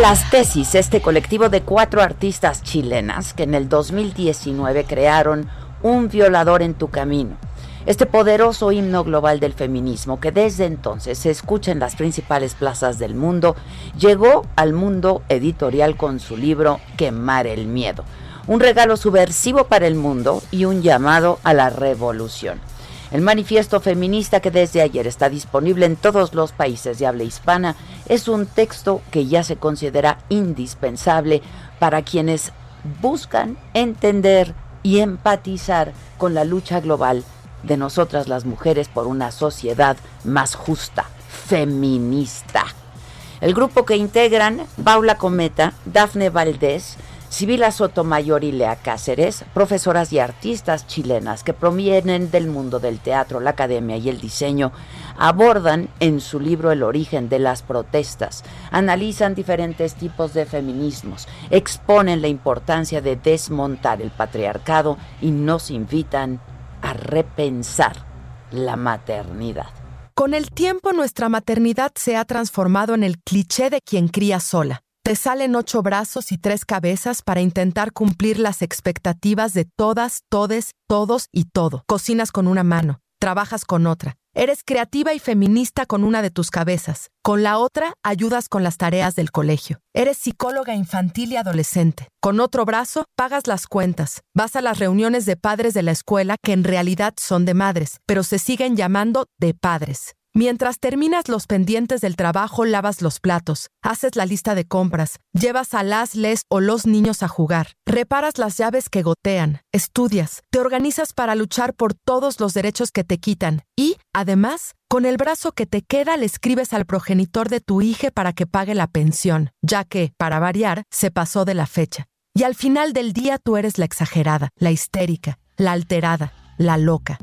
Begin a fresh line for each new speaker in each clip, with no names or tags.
Las Tesis, este colectivo de cuatro artistas chilenas que en el 2019 crearon Un violador en tu camino. Este poderoso himno global del feminismo que desde entonces se escucha en las principales plazas del mundo, llegó al mundo editorial con su libro Quemar el Miedo, un regalo subversivo para el mundo y un llamado a la revolución. El manifiesto feminista que desde ayer está disponible en todos los países de habla hispana es un texto que ya se considera indispensable para quienes buscan entender y empatizar con la lucha global de nosotras las mujeres por una sociedad más justa, feminista. El grupo que integran Paula Cometa, Dafne Valdés, Sibila Sotomayor y Lea Cáceres, profesoras y artistas chilenas que provienen del mundo del teatro, la academia y el diseño, abordan en su libro El origen de las protestas, analizan diferentes tipos de feminismos, exponen la importancia de desmontar el patriarcado y nos invitan a repensar la maternidad.
Con el tiempo nuestra maternidad se ha transformado en el cliché de quien cría sola te salen ocho brazos y tres cabezas para intentar cumplir las expectativas de todas, todes, todos y todo. Cocinas con una mano, trabajas con otra. Eres creativa y feminista con una de tus cabezas. Con la otra ayudas con las tareas del colegio. Eres psicóloga infantil y adolescente. Con otro brazo pagas las cuentas. Vas a las reuniones de padres de la escuela que en realidad son de madres, pero se siguen llamando de padres. Mientras terminas los pendientes del trabajo, lavas los platos, haces la lista de compras, llevas a las, les o los niños a jugar, reparas las llaves que gotean, estudias, te organizas para luchar por todos los derechos que te quitan y, además, con el brazo que te queda le escribes al progenitor de tu hija para que pague la pensión, ya que, para variar, se pasó de la fecha. Y al final del día tú eres la exagerada, la histérica, la alterada, la loca.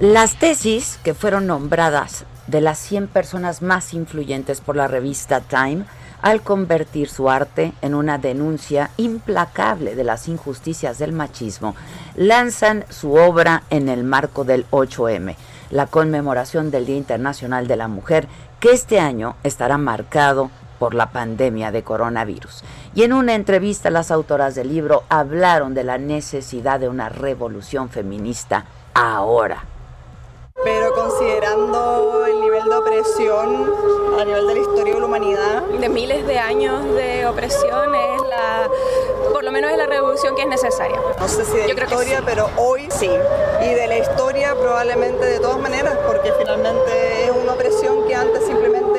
Las tesis que fueron nombradas de las 100 personas más influyentes por la revista Time, al convertir su arte en una denuncia implacable de las injusticias del machismo, lanzan su obra en el marco del 8M, la conmemoración del Día Internacional de la Mujer, que este año estará marcado por la pandemia de coronavirus. Y en una entrevista las autoras del libro hablaron de la necesidad de una revolución feminista ahora
pero considerando el nivel de opresión a nivel de la historia de la humanidad.
De miles de años de opresión es la, por lo menos es la revolución que es necesaria.
No sé si de la historia, pero hoy sí. Y de la historia probablemente de todas maneras, porque finalmente es una opresión que antes simplemente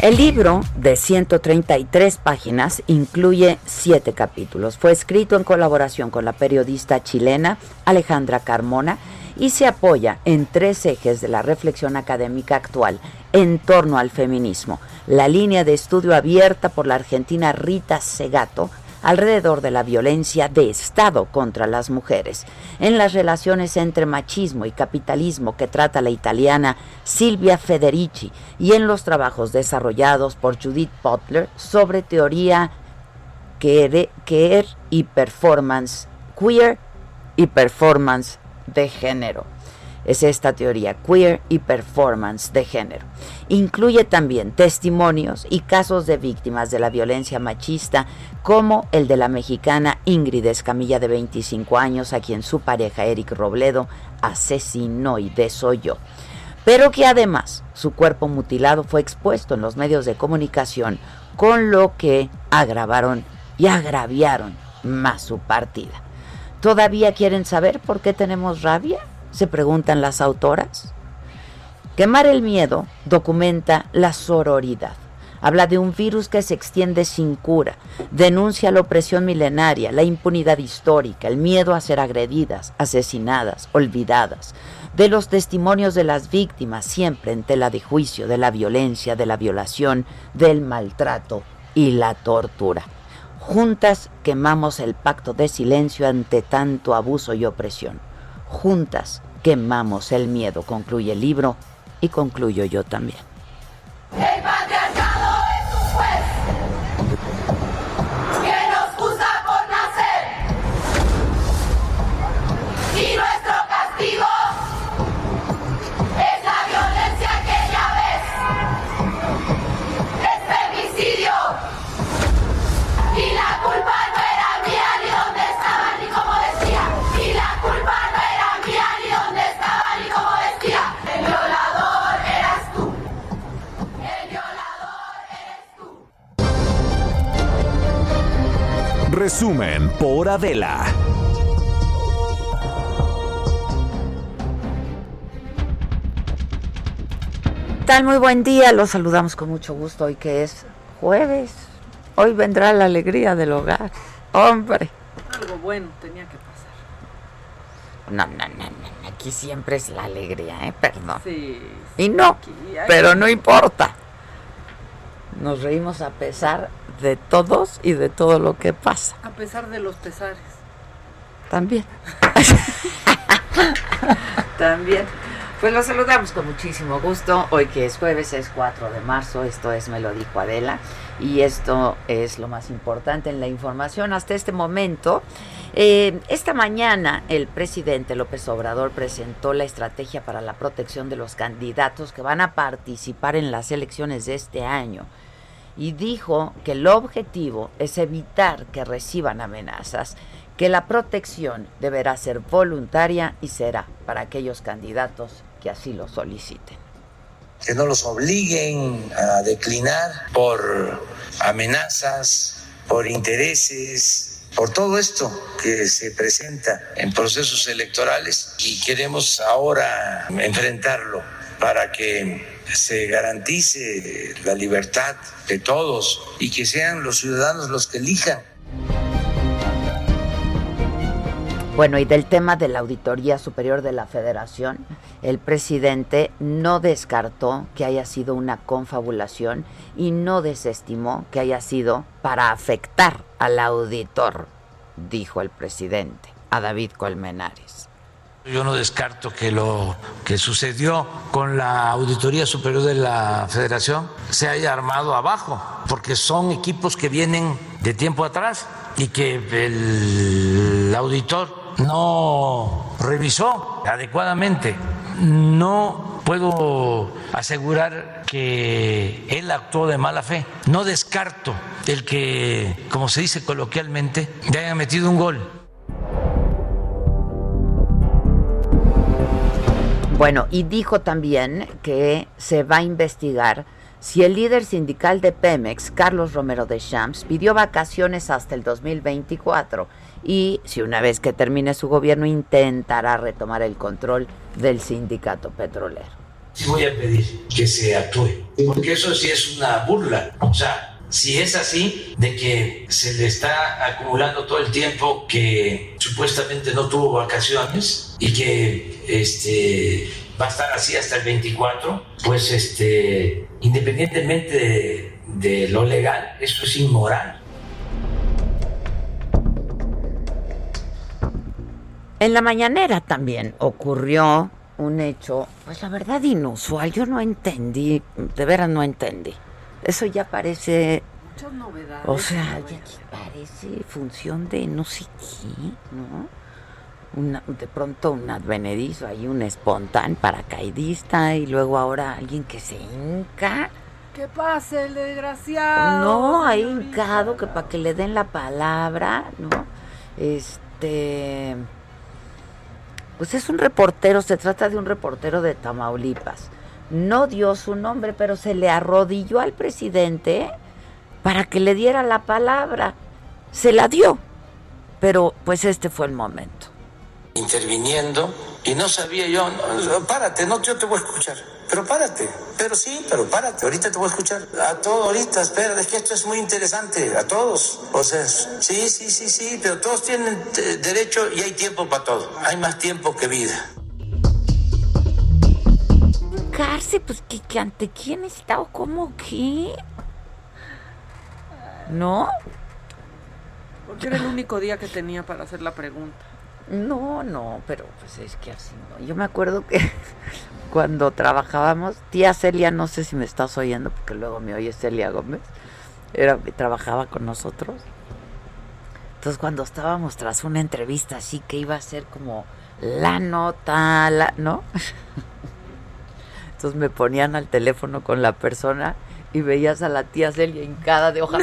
El libro, de 133 páginas, incluye siete capítulos. Fue escrito en colaboración con la periodista chilena Alejandra Carmona y se apoya en tres ejes de la reflexión académica actual en torno al feminismo. La línea de estudio abierta por la argentina Rita Segato alrededor de la violencia de Estado contra las mujeres, en las relaciones entre machismo y capitalismo que trata la italiana Silvia Federici y en los trabajos desarrollados por Judith Butler sobre teoría queer y performance queer y performance de género es esta teoría queer y performance de género. Incluye también testimonios y casos de víctimas de la violencia machista, como el de la mexicana Ingrid Escamilla de 25 años, a quien su pareja Eric Robledo asesinó y desoyó. Pero que además su cuerpo mutilado fue expuesto en los medios de comunicación, con lo que agravaron y agraviaron más su partida. ¿Todavía quieren saber por qué tenemos rabia? Se preguntan las autoras. Quemar el miedo documenta la sororidad. Habla de un virus que se extiende sin cura, denuncia la opresión milenaria, la impunidad histórica, el miedo a ser agredidas, asesinadas, olvidadas, de los testimonios de las víctimas siempre en tela de juicio de la violencia, de la violación, del maltrato y la tortura. Juntas quemamos el pacto de silencio ante tanto abuso y opresión. Juntas quemamos el miedo, concluye el libro y concluyo yo también.
Resumen por Adela.
Tal muy buen día, los saludamos con mucho gusto hoy que es jueves. Hoy vendrá la alegría del hogar. Hombre.
Algo bueno tenía que pasar.
No, no, no, no. Aquí siempre es la alegría, ¿eh? Perdón.
Sí.
Y no, pero no importa. Nos reímos a pesar de todos y de todo lo que pasa.
A pesar de los pesares.
También. También. Pues los saludamos con muchísimo gusto. Hoy que es jueves, es 4 de marzo, esto es Me lo dijo Adela y esto es lo más importante en la información hasta este momento. Eh, esta mañana el presidente López Obrador presentó la estrategia para la protección de los candidatos que van a participar en las elecciones de este año y dijo que el objetivo es evitar que reciban amenazas, que la protección deberá ser voluntaria y será para aquellos candidatos que así lo soliciten.
Que no los obliguen a declinar por amenazas, por intereses, por todo esto que se presenta en procesos electorales y queremos ahora enfrentarlo para que se garantice la libertad de todos y que sean los ciudadanos los que elijan.
Bueno, y del tema de la Auditoría Superior de la Federación, el presidente no descartó que haya sido una confabulación y no desestimó que haya sido para afectar al auditor, dijo el presidente a David Colmenares.
Yo no descarto que lo que sucedió con la Auditoría Superior de la Federación se haya armado abajo, porque son equipos que vienen de tiempo atrás y que el auditor no revisó adecuadamente. No puedo asegurar que él actuó de mala fe. No descarto el que, como se dice coloquialmente, le haya metido un gol
Bueno, y dijo también que se va a investigar si el líder sindical de Pemex, Carlos Romero de Champs, pidió vacaciones hasta el 2024 y si una vez que termine su gobierno intentará retomar el control del sindicato petrolero.
Sí voy a pedir que se actúe, porque eso sí es una burla. O sea, si es así, de que se le está acumulando todo el tiempo que supuestamente no tuvo vacaciones y que este, va a estar así hasta el 24, pues este, independientemente de lo legal, eso es inmoral.
En la mañanera también ocurrió un hecho, pues la verdad inusual. Yo no entendí, de veras no entendí. Eso ya parece.
Muchas novedades.
O sea, ya parece función de no sé qué, ¿no? Una, de pronto un advenedizo, ahí un espontáneo paracaidista y luego ahora alguien que se hinca.
¿Qué pasa, el desgraciado?
No, ahí hincado que para que le den la palabra, ¿no? Este pues es un reportero, se trata de un reportero de Tamaulipas. No dio su nombre, pero se le arrodilló al presidente para que le diera la palabra. Se la dio, pero pues este fue el momento.
Interviniendo y no sabía yo, párate, no, yo te voy a escuchar pero párate, pero sí, pero párate, ahorita te voy a escuchar. A todos, ahorita, espera, es que esto es muy interesante, a todos. O sea, sí, sí, sí, sí, pero todos tienen derecho y hay tiempo para todo. Hay más tiempo que vida.
Cárcel, pues que, que ante quién está o cómo qué. ¿No?
Porque era el único día que tenía para hacer la pregunta.
No, no, pero pues es que así no. Yo me acuerdo que cuando trabajábamos, tía Celia, no sé si me estás oyendo, porque luego me oye Celia Gómez, era, trabajaba con nosotros. Entonces cuando estábamos tras una entrevista así que iba a ser como la nota, la, ¿no? Entonces me ponían al teléfono con la persona y veías a la tía Celia hincada de hoja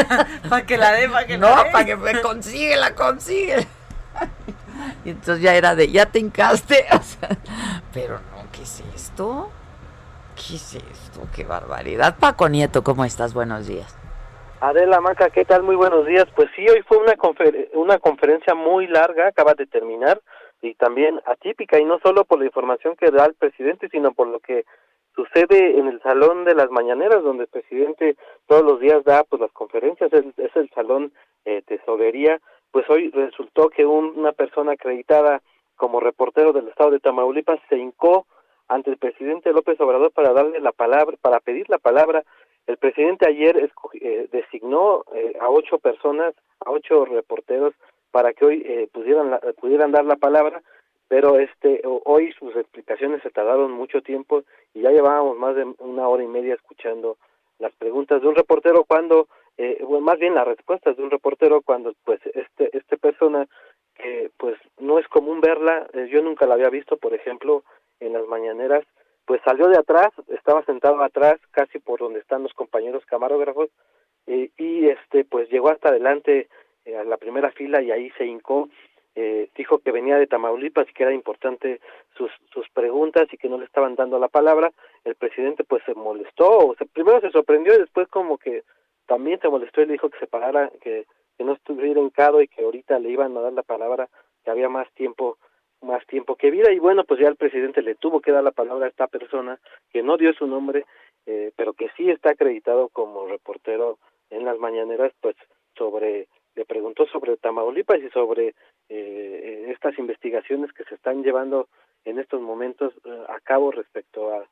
para que la dé, para que
no, para que me consigue, la consigue. y entonces ya era de, ya te hincaste, pero no, ¿qué es esto? ¿Qué es esto? Qué barbaridad. Paco Nieto, ¿cómo estás? Buenos días.
Adela Maca, ¿qué tal? Muy buenos días. Pues sí, hoy fue una, una conferencia muy larga, acaba de terminar, y también atípica, y no solo por la información que da el presidente, sino por lo que sucede en el salón de las mañaneras, donde el presidente todos los días da pues las conferencias, es, es el salón eh, tesorería, pues hoy resultó que una persona acreditada como reportero del estado de Tamaulipas se hincó ante el presidente López Obrador para darle la palabra, para pedir la palabra. El presidente ayer eh, designó eh, a ocho personas, a ocho reporteros, para que hoy eh, pudieran, pudieran dar la palabra, pero este hoy sus explicaciones se tardaron mucho tiempo y ya llevábamos más de una hora y media escuchando las preguntas de un reportero cuando eh, bueno, más bien las respuestas de un reportero cuando pues este este persona que pues no es común verla eh, yo nunca la había visto por ejemplo en las mañaneras pues salió de atrás estaba sentado atrás casi por donde están los compañeros camarógrafos y este pues llegó hasta adelante eh, a la primera fila y ahí se hincó eh, dijo que venía de Tamaulipas y que era importante sus, sus preguntas y que no le estaban dando la palabra. El presidente pues se molestó, o sea, primero se sorprendió y después como que también se molestó y le dijo que se parara, que, no estuviera hincado y que ahorita le iban a dar la palabra, que había más tiempo más tiempo que vida. Y bueno pues ya el presidente le tuvo que dar la palabra a esta persona que no dio su nombre eh, pero que sí está acreditado como reportero en las mañaneras pues sobre le preguntó sobre Tamaulipas y sobre eh, estas investigaciones que se están llevando en estos momentos eh, a cabo respecto a,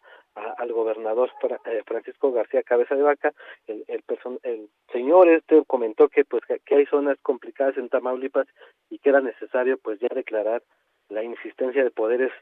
al gobernador eh, Francisco García Cabeza de Vaca, el, el, el señor este comentó que pues que, hay zonas complicadas en Tamaulipas y que era necesario pues ya declarar la insistencia de poderes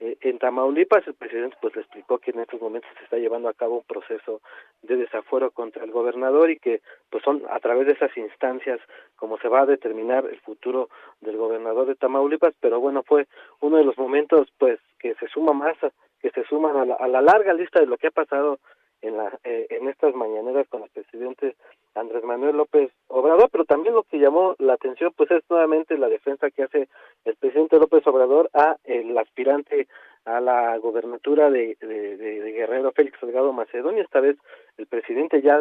eh, en Tamaulipas. El presidente pues le explicó que en estos momentos se está llevando a cabo un proceso de desafuero contra el gobernador y que pues son a través de esas instancias como se va a determinar el futuro del gobernador de Tamaulipas pero bueno fue uno de los momentos pues que se suma más que se suman a la, a la larga lista de lo que ha pasado en, la, eh, en estas mañaneras con el presidente Andrés Manuel López Obrador, pero también lo que llamó la atención pues es nuevamente la defensa que hace el presidente López Obrador a el aspirante a la gobernatura de, de, de, Guerrero Félix Salgado Macedonia. Esta vez el presidente ya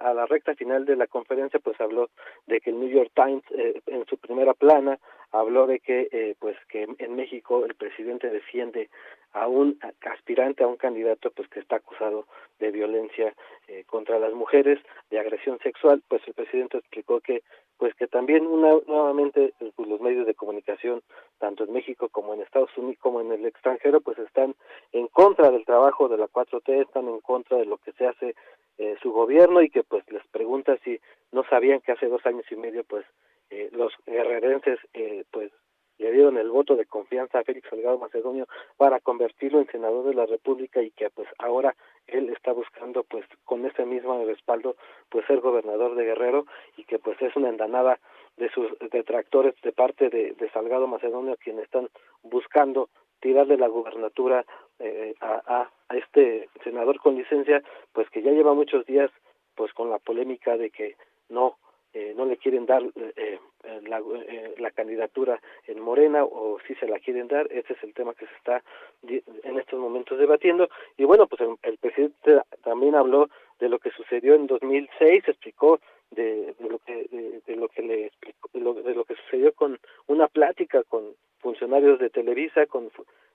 a la recta final de la conferencia pues habló de que el New York Times eh, en su primera plana habló de que eh, pues que en México el presidente defiende a un aspirante a un candidato pues que está acusado de violencia eh, contra las mujeres de agresión sexual pues el presidente explicó que pues que también una, nuevamente pues, los medios de comunicación tanto en México como en Estados Unidos como en el extranjero pues están en contra del trabajo de la 4T, están en contra de lo que se hace eh, su gobierno y que pues les pregunta si no sabían que hace dos años y medio pues eh, los guerrerenses eh, pues le dieron el voto de confianza a Félix Salgado Macedonio para convertirlo en senador de la República y que pues ahora él está buscando pues con ese mismo respaldo pues ser gobernador de Guerrero y que pues es una endanada de sus detractores de parte de, de Salgado Macedonio quienes están buscando tirarle la gubernatura eh, a, a, este senador con licencia pues que ya lleva muchos días pues con la polémica de que no eh, no le quieren dar eh, la, eh, la, candidatura en Morena o si se la quieren dar, ese es el tema que se está en estos momentos debatiendo. Y bueno, pues el, presidente también habló de lo que sucedió en 2006, explicó de, lo que de, lo que le explicó, de lo, de lo que sucedió con una plática con funcionarios de Televisa con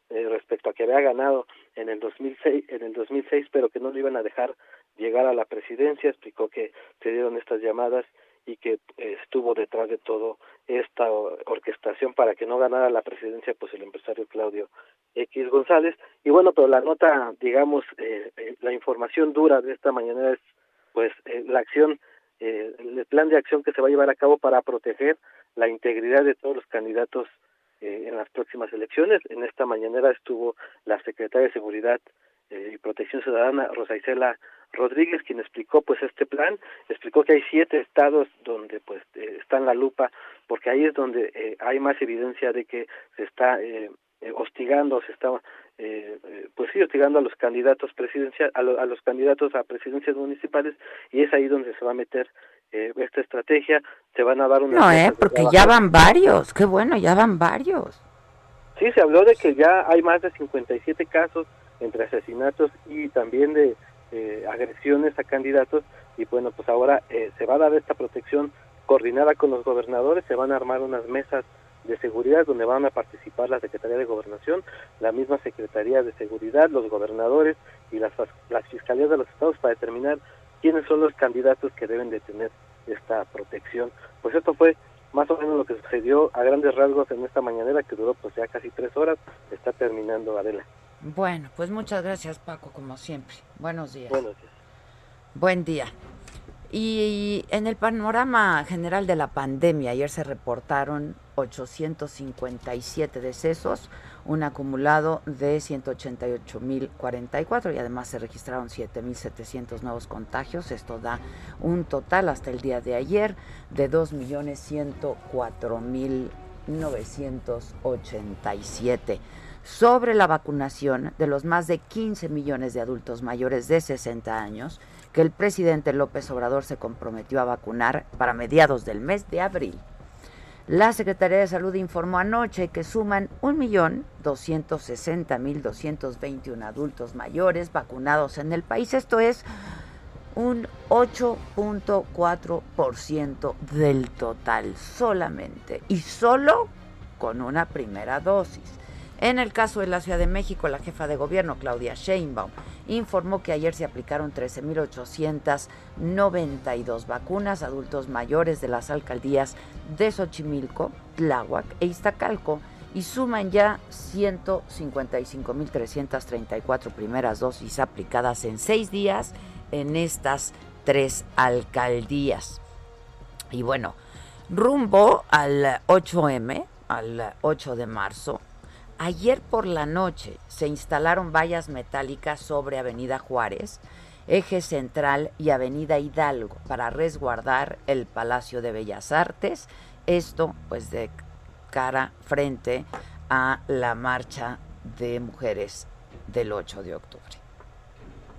eh, respecto a que había ganado en el 2006 en el 2006 pero que no le iban a dejar llegar a la presidencia explicó que se dieron estas llamadas y que estuvo detrás de todo esta orquestación para que no ganara la presidencia pues el empresario Claudio X González. Y bueno pero la nota digamos eh, eh, la información dura de esta mañana es pues eh, la acción eh, el plan de acción que se va a llevar a cabo para proteger la integridad de todos los candidatos eh, en las próximas elecciones. En esta mañanera estuvo la secretaria de seguridad eh, y protección ciudadana Rosa Isela Rodríguez, quien explicó pues este plan, explicó que hay siete estados donde pues eh, está en la lupa, porque ahí es donde eh, hay más evidencia de que se está eh, eh hostigando, se está eh, eh, pues sí hostigando a los candidatos presidenciales, a, lo, a, los candidatos a presidencias municipales y es ahí donde se va a meter esta estrategia, se van a dar una
No, eh, porque ya van varios, qué bueno, ya van varios.
Sí, se habló de que ya hay más de 57 casos entre asesinatos y también de eh, agresiones a candidatos y bueno, pues ahora eh, se va a dar esta protección coordinada con los gobernadores, se van a armar unas mesas de seguridad donde van a participar la Secretaría de Gobernación, la misma Secretaría de Seguridad, los gobernadores y las, las fiscalías de los estados para determinar quiénes son los candidatos que deben de tener esta protección. Pues esto fue más o menos lo que sucedió a grandes rasgos en esta mañanera que duró pues ya casi tres horas, está terminando Adela.
Bueno, pues muchas gracias Paco, como siempre. Buenos días.
Buenos días.
Buen día. Y en el panorama general de la pandemia, ayer se reportaron 857 decesos, un acumulado de 188.044 y además se registraron 7.700 nuevos contagios. Esto da un total hasta el día de ayer de 2.104.987 sobre la vacunación de los más de 15 millones de adultos mayores de 60 años que el presidente López Obrador se comprometió a vacunar para mediados del mes de abril. La Secretaría de Salud informó anoche que suman 1.260.221 adultos mayores vacunados en el país. Esto es un 8.4% del total solamente y solo con una primera dosis. En el caso de la Ciudad de México, la jefa de gobierno, Claudia Sheinbaum, informó que ayer se aplicaron 13.892 vacunas a adultos mayores de las alcaldías de Xochimilco, Tláhuac e Iztacalco y suman ya 155.334 primeras dosis aplicadas en seis días en estas tres alcaldías. Y bueno, rumbo al 8M, al 8 de marzo, Ayer por la noche se instalaron vallas metálicas sobre Avenida Juárez, Eje Central y Avenida Hidalgo para resguardar el Palacio de Bellas Artes. Esto pues de cara frente a la marcha de mujeres del 8 de octubre.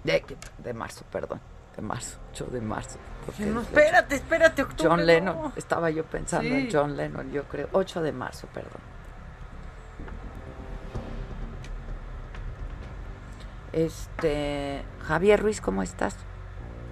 De, de marzo, perdón. De marzo, 8 de marzo.
No, espérate, espérate, octubre.
John Lennon, no. estaba yo pensando sí. en John Lennon, yo creo. 8 de marzo, perdón. Este, Javier Ruiz, ¿cómo estás?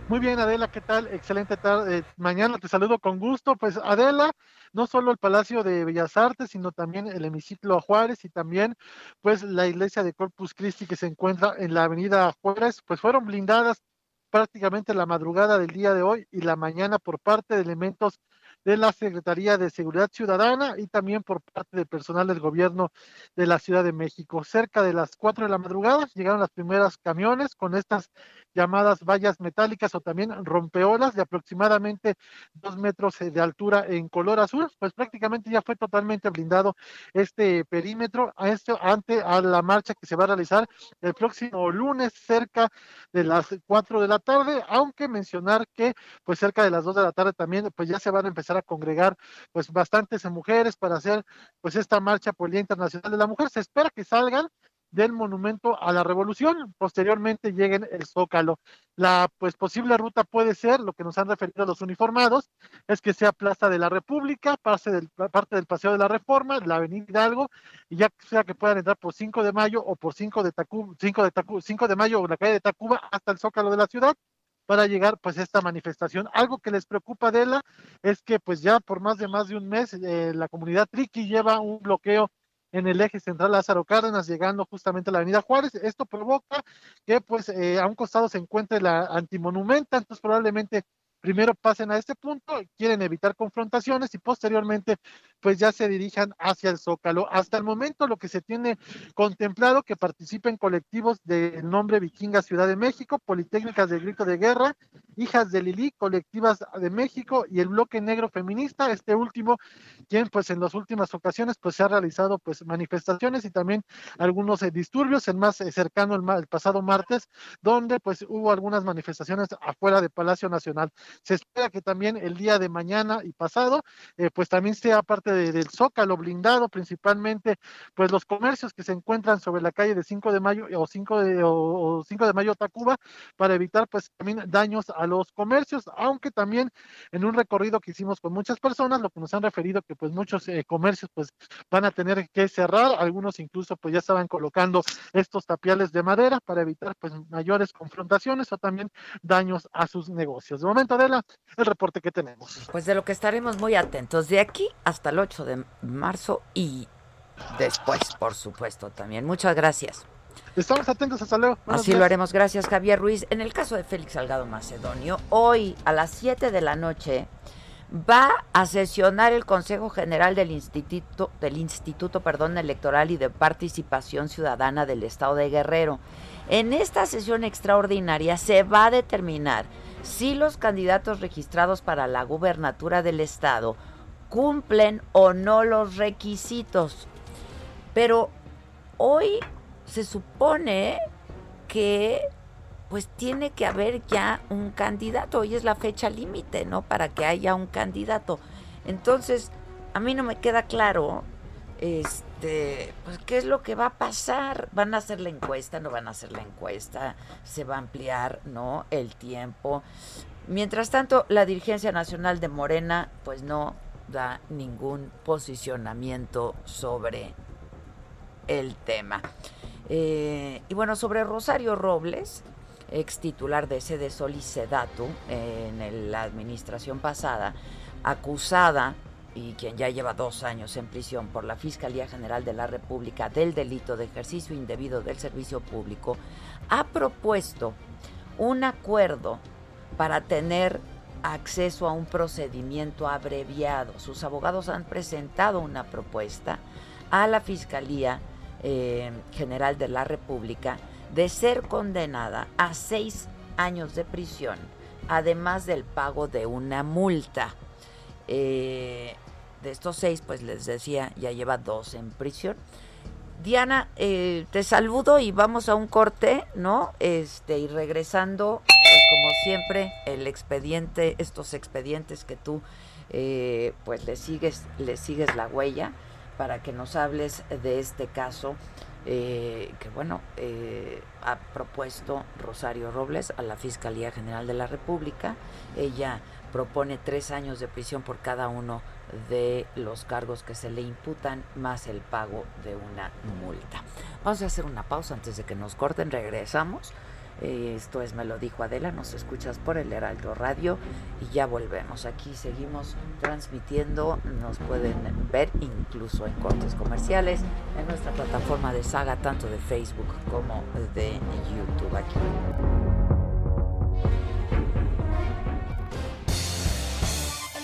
Muy bien, Adela, ¿qué tal? Excelente tarde. Mañana te saludo con gusto. Pues Adela, no solo el Palacio de Bellas Artes, sino también el hemiciclo Juárez y también pues la iglesia de Corpus Christi que se encuentra en la avenida Juárez, pues fueron blindadas prácticamente la madrugada del día de hoy y la mañana por parte de elementos de la Secretaría de Seguridad Ciudadana y también por parte del personal del gobierno de la Ciudad de México. Cerca de las 4 de la madrugada llegaron las primeras camiones con estas llamadas vallas metálicas o también rompeolas de aproximadamente dos metros de altura en color azul, pues prácticamente ya fue totalmente blindado este perímetro a esto ante a la marcha que se va a realizar el próximo lunes cerca de las 4 de la tarde, aunque mencionar que pues cerca de las 2 de la tarde también pues ya se van a empezar a congregar pues bastantes mujeres para hacer pues esta marcha por el Día Internacional de la Mujer. Se espera que salgan del monumento a la revolución, posteriormente lleguen el Zócalo. La pues posible ruta puede ser, lo que nos han referido los uniformados, es que sea Plaza de la República, parte del, parte del Paseo de la Reforma, la Avenida Hidalgo, y ya sea que puedan entrar por 5 de mayo o por 5 de, Tacuba, 5 de, Tacuba, 5 de mayo o la calle de Tacuba hasta el Zócalo de la ciudad para llegar pues a esta manifestación. Algo que les preocupa de la es que pues ya por más de más de un mes eh, la comunidad Triqui lleva un bloqueo en el eje central Lázaro Cárdenas, llegando justamente a la Avenida Juárez. Esto provoca que pues eh, a un costado se encuentre la antimonumenta, entonces probablemente primero pasen a este punto, quieren evitar confrontaciones y posteriormente pues ya se dirijan hacia el Zócalo. Hasta el momento lo que se tiene contemplado que participen colectivos del nombre Vikinga Ciudad de México, Politécnicas del Grito de Guerra, Hijas de Lili, colectivas de México y el Bloque Negro Feminista, este último, quien pues en las últimas ocasiones pues se ha realizado pues manifestaciones y también algunos eh, disturbios, el más eh, cercano el, el pasado martes, donde pues hubo algunas manifestaciones afuera de Palacio Nacional. Se espera que también el día de mañana y pasado, eh, pues también sea parte del Zócalo blindado, principalmente pues los comercios que se encuentran sobre la calle de 5 de mayo o 5 de, o 5 de mayo Tacuba, para evitar pues también daños a los comercios, aunque también en un recorrido que hicimos con muchas personas, lo que nos han referido que pues muchos eh, comercios pues van a tener que cerrar, algunos incluso pues ya estaban colocando estos tapiales de madera para evitar pues mayores confrontaciones o también daños a sus negocios. De momento, Adela, el reporte que tenemos.
Pues de lo que estaremos muy atentos de aquí hasta el 8 de marzo y después, por supuesto, también. Muchas gracias.
Estamos atentos, hasta luego.
Así lo haremos, gracias Javier Ruiz. En el caso de Félix Salgado Macedonio, hoy a las 7 de la noche va a sesionar el Consejo General del Instituto, del Instituto perdón, Electoral y de Participación Ciudadana del Estado de Guerrero. En esta sesión extraordinaria se va a determinar si los candidatos registrados para la gubernatura del Estado cumplen o no los requisitos. Pero hoy se supone que pues tiene que haber ya un candidato. Hoy es la fecha límite, ¿no? Para que haya un candidato. Entonces, a mí no me queda claro, este, pues qué es lo que va a pasar. ¿Van a hacer la encuesta? ¿No van a hacer la encuesta? ¿Se va a ampliar, no? El tiempo. Mientras tanto, la dirigencia nacional de Morena, pues no da ningún posicionamiento sobre el tema. Eh, y bueno, sobre Rosario Robles, ex titular de sede Sol y Sedatu en la administración pasada, acusada y quien ya lleva dos años en prisión por la Fiscalía General de la República del delito de ejercicio indebido del servicio público, ha propuesto un acuerdo para tener acceso a un procedimiento abreviado. Sus abogados han presentado una propuesta a la Fiscalía eh, General de la República de ser condenada a seis años de prisión, además del pago de una multa. Eh, de estos seis, pues les decía, ya lleva dos en prisión. Diana, eh, te saludo y vamos a un corte, ¿no? Este, y regresando, pues como siempre, el expediente, estos expedientes que tú, eh, pues le sigues, le sigues la huella para que nos hables de este caso eh, que bueno, ha propuesto Rosario Robles a la Fiscalía General de la República. Ella propone tres años de prisión por cada uno de los cargos que se le imputan, más el pago de una multa. Vamos a hacer una pausa antes de que nos corten, regresamos. Esto es Me lo dijo Adela, nos escuchas por el Heraldo Radio y ya volvemos. Aquí seguimos transmitiendo, nos pueden ver incluso en cortes comerciales en nuestra plataforma de saga, tanto de Facebook como de YouTube aquí.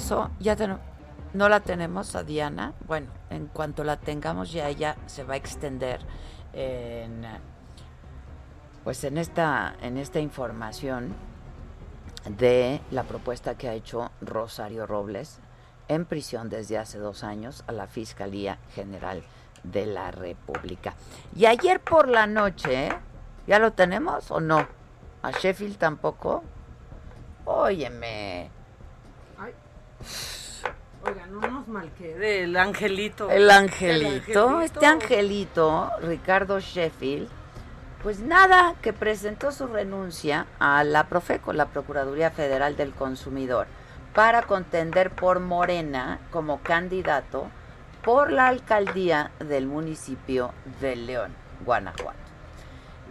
Regreso, ya ten- no la tenemos a Diana. Bueno, en cuanto la tengamos ya ella se va a extender en pues en esta en esta información de la propuesta que ha hecho Rosario Robles en prisión desde hace dos años a la Fiscalía General de la República. Y ayer por la noche. ¿ya lo tenemos o no? ¿A Sheffield tampoco? Óyeme.
Oiga, no nos malquede el angelito.
El angelito,
El angelito.
este angelito, Ricardo Sheffield, pues nada, que presentó su renuncia a la Profeco, la Procuraduría Federal del Consumidor, para contender por Morena como candidato por la alcaldía del municipio de León, Guanajuato.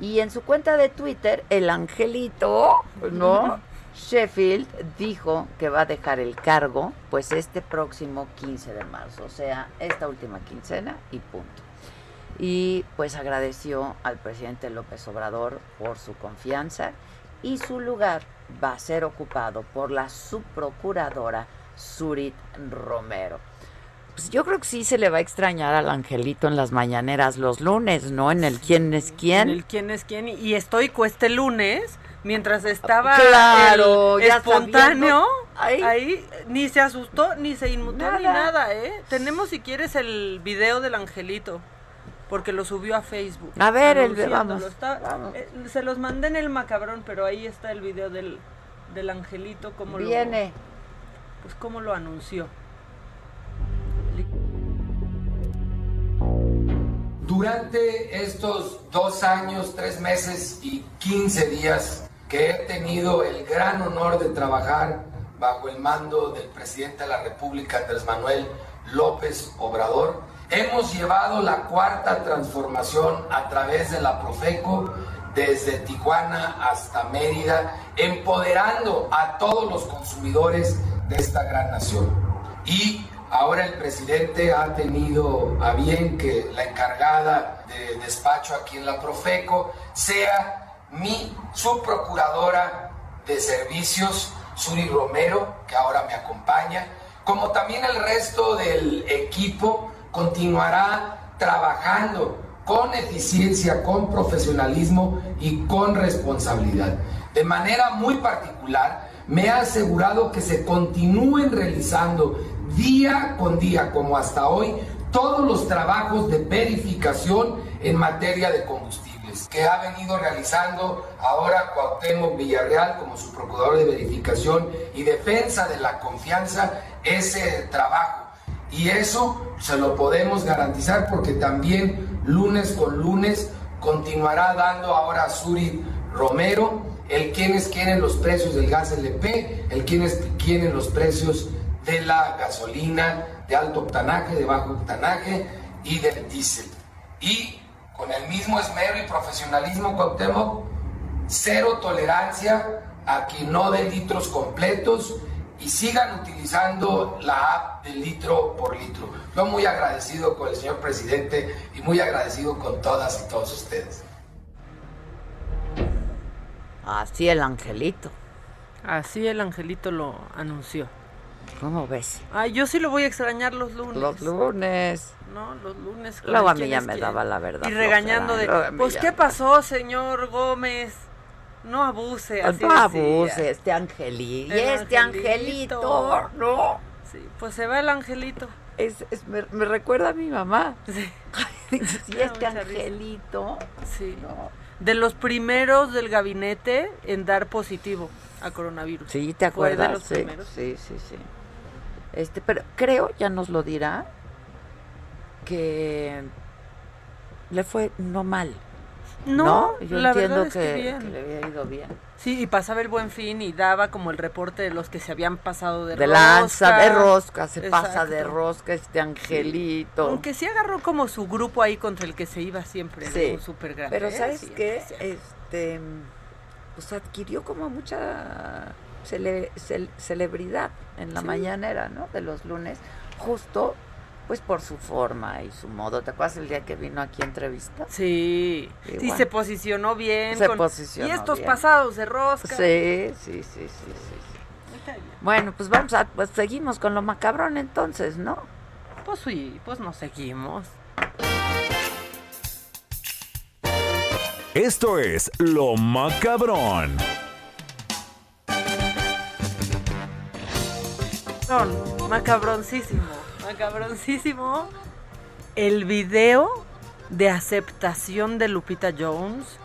Y en su cuenta de Twitter, el angelito, ¿no? Sheffield dijo que va a dejar el cargo pues este próximo 15 de marzo, o sea, esta última quincena y punto. Y pues agradeció al presidente López Obrador por su confianza y su lugar va a ser ocupado por la subprocuradora Surit Romero. Pues yo creo que sí se le va a extrañar al angelito en las mañaneras los lunes, ¿no? En el quién es quién.
En el quién es quién. Y estoico este lunes, mientras estaba
Claro,
el
ya
espontáneo, ahí. ni se asustó, ni se inmutó, ni
Nada.
nada, ¿eh? Tenemos, si quieres, el video del angelito. Porque lo subió a Facebook.
A ver, el- vamos,
Está-
vamos.
eh, se los mandé en el macabrón, pero ahí está el video del, del angelito. Como
Viene.
Lo, pues cómo lo anunció.
Durante estos dos años, tres meses y quince días que he tenido el gran honor de trabajar bajo el mando del presidente de la República, Andrés Manuel López Obrador, hemos llevado la cuarta transformación a través de la Profeco desde Tijuana hasta Mérida, empoderando a todos los consumidores de esta gran nación. Y ahora el presidente ha tenido a bien que la encargada de despacho aquí en la Profeco sea mi subprocuradora de servicios, Suri Romero, que ahora me acompaña, como también el resto del equipo continuará trabajando con eficiencia, con profesionalismo y con responsabilidad. De manera muy particular, me ha asegurado que se continúen realizando día con día, como hasta hoy, todos los trabajos de verificación en materia de combustibles que ha venido realizando ahora Cuauhtémoc Villarreal como su procurador de verificación y defensa de la confianza, ese trabajo. Y eso se lo podemos garantizar porque también lunes con lunes continuará dando ahora Suri Romero el quienes quieren los precios del gas LP, el quienes quieren los precios de la gasolina de alto octanaje, de bajo octanaje y del diésel. Y con el mismo esmero y profesionalismo Cuauhtémoc, cero tolerancia a quien no dé litros completos y sigan utilizando la app de litro por litro. Yo muy agradecido con el señor presidente y muy agradecido con todas y todos ustedes.
Así el angelito.
Así el angelito lo anunció.
¿Cómo ves?
Ay, yo sí lo voy a extrañar los lunes.
Los lunes.
No, los lunes.
Luego a mí ya me
quién.
daba la verdad.
Y regañando de,
flojera,
pues, ¿qué pasó, señor Gómez? No abuse, así
No abuse, este angelito. Y este angelito,
angelito.
no.
Sí, pues se va el angelito.
Es, es- me, me recuerda a mi mamá.
Sí.
y este
mucha risa.
angelito.
Sí. De los primeros del gabinete en dar positivo a coronavirus.
Sí, ¿te
Fue de
acuerdas?
los
sí,
primeros.
sí, sí, sí. Este, pero creo, ya nos lo dirá, que le fue no mal.
No,
yo
la
entiendo
es que
le había ido bien.
Sí, y pasaba el buen fin y daba como el reporte de los que se habían pasado de,
De lanza, de rosca, se
Exacto.
pasa de rosca este angelito.
Aunque sí agarró como su grupo ahí contra el que se iba siempre,
Sí.
¿no? súper grande.
Pero
¿eh?
¿sabes
Sí,
qué? Este, pues adquirió como mucha cele- cel- celebridad en la
Sí.
mañanera, ¿no? De los lunes, justo pues por su forma y su modo. ¿Te acuerdas el día que vino aquí a entrevista?
Sí, sí, se posicionó bien.
Se
con-
posicionó
Y estos
bien.
pasados de rosca.
Sí, sí, sí, sí, sí, sí. Bueno, pues vamos a, pues seguimos con lo macabrón entonces, ¿no?
Pues sí, pues nos seguimos.
Esto es Lo Macabrón.
Macabron, macabroncísimo, macabroncísimo. El video de aceptación de Lupita Jones.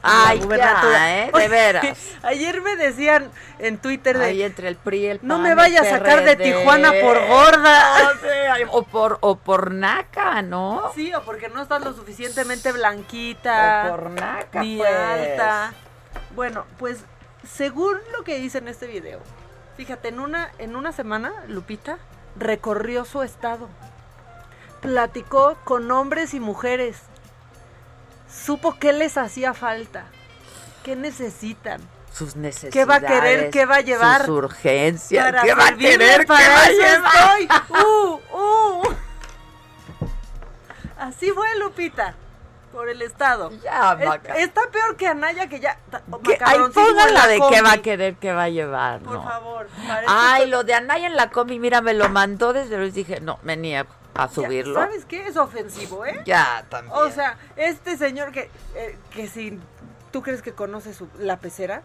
Ay, ya, ¿eh? De veras.
Ayer me decían en Twitter de...
Ahí entre el PRI
No me vaya a sacar de. Tijuana por gorda.
No sé, o por o por naca, ¿no?
Sí, o porque no estás lo suficientemente blanquita.
O por naca,
Ni
pues.
alta. Bueno, pues según lo que dice en este video, fíjate, en una, en una semana, Lupita recorrió su estado. Platicó con hombres y mujeres. Supo qué les hacía falta. ¿Qué necesitan?
Sus necesidades.
¿Qué va a querer? ¿Qué va a llevar?
Sus urgencias.
Para
¿Qué va a querer? ¿Qué
para
va a llevar?
estoy. Uh, uh. Así fue Lupita. Por el estado.
Ya,
Es-
Maca.
está peor que Anaya que ya. ta-
Que- Ay, póngala
la
de qué
combi.
va a querer, qué va a llevar,
Por
¿no?
favor.
Ay,
que-
lo de Anaya en la combi, mira, me lo mandó desde luego dije, no, me niego a
ya,
subirlo.
¿Sabes qué? Es ofensivo, ¿eh?
Ya, también.
O sea, este señor que, eh, que si tú crees que conoce su, la pecera,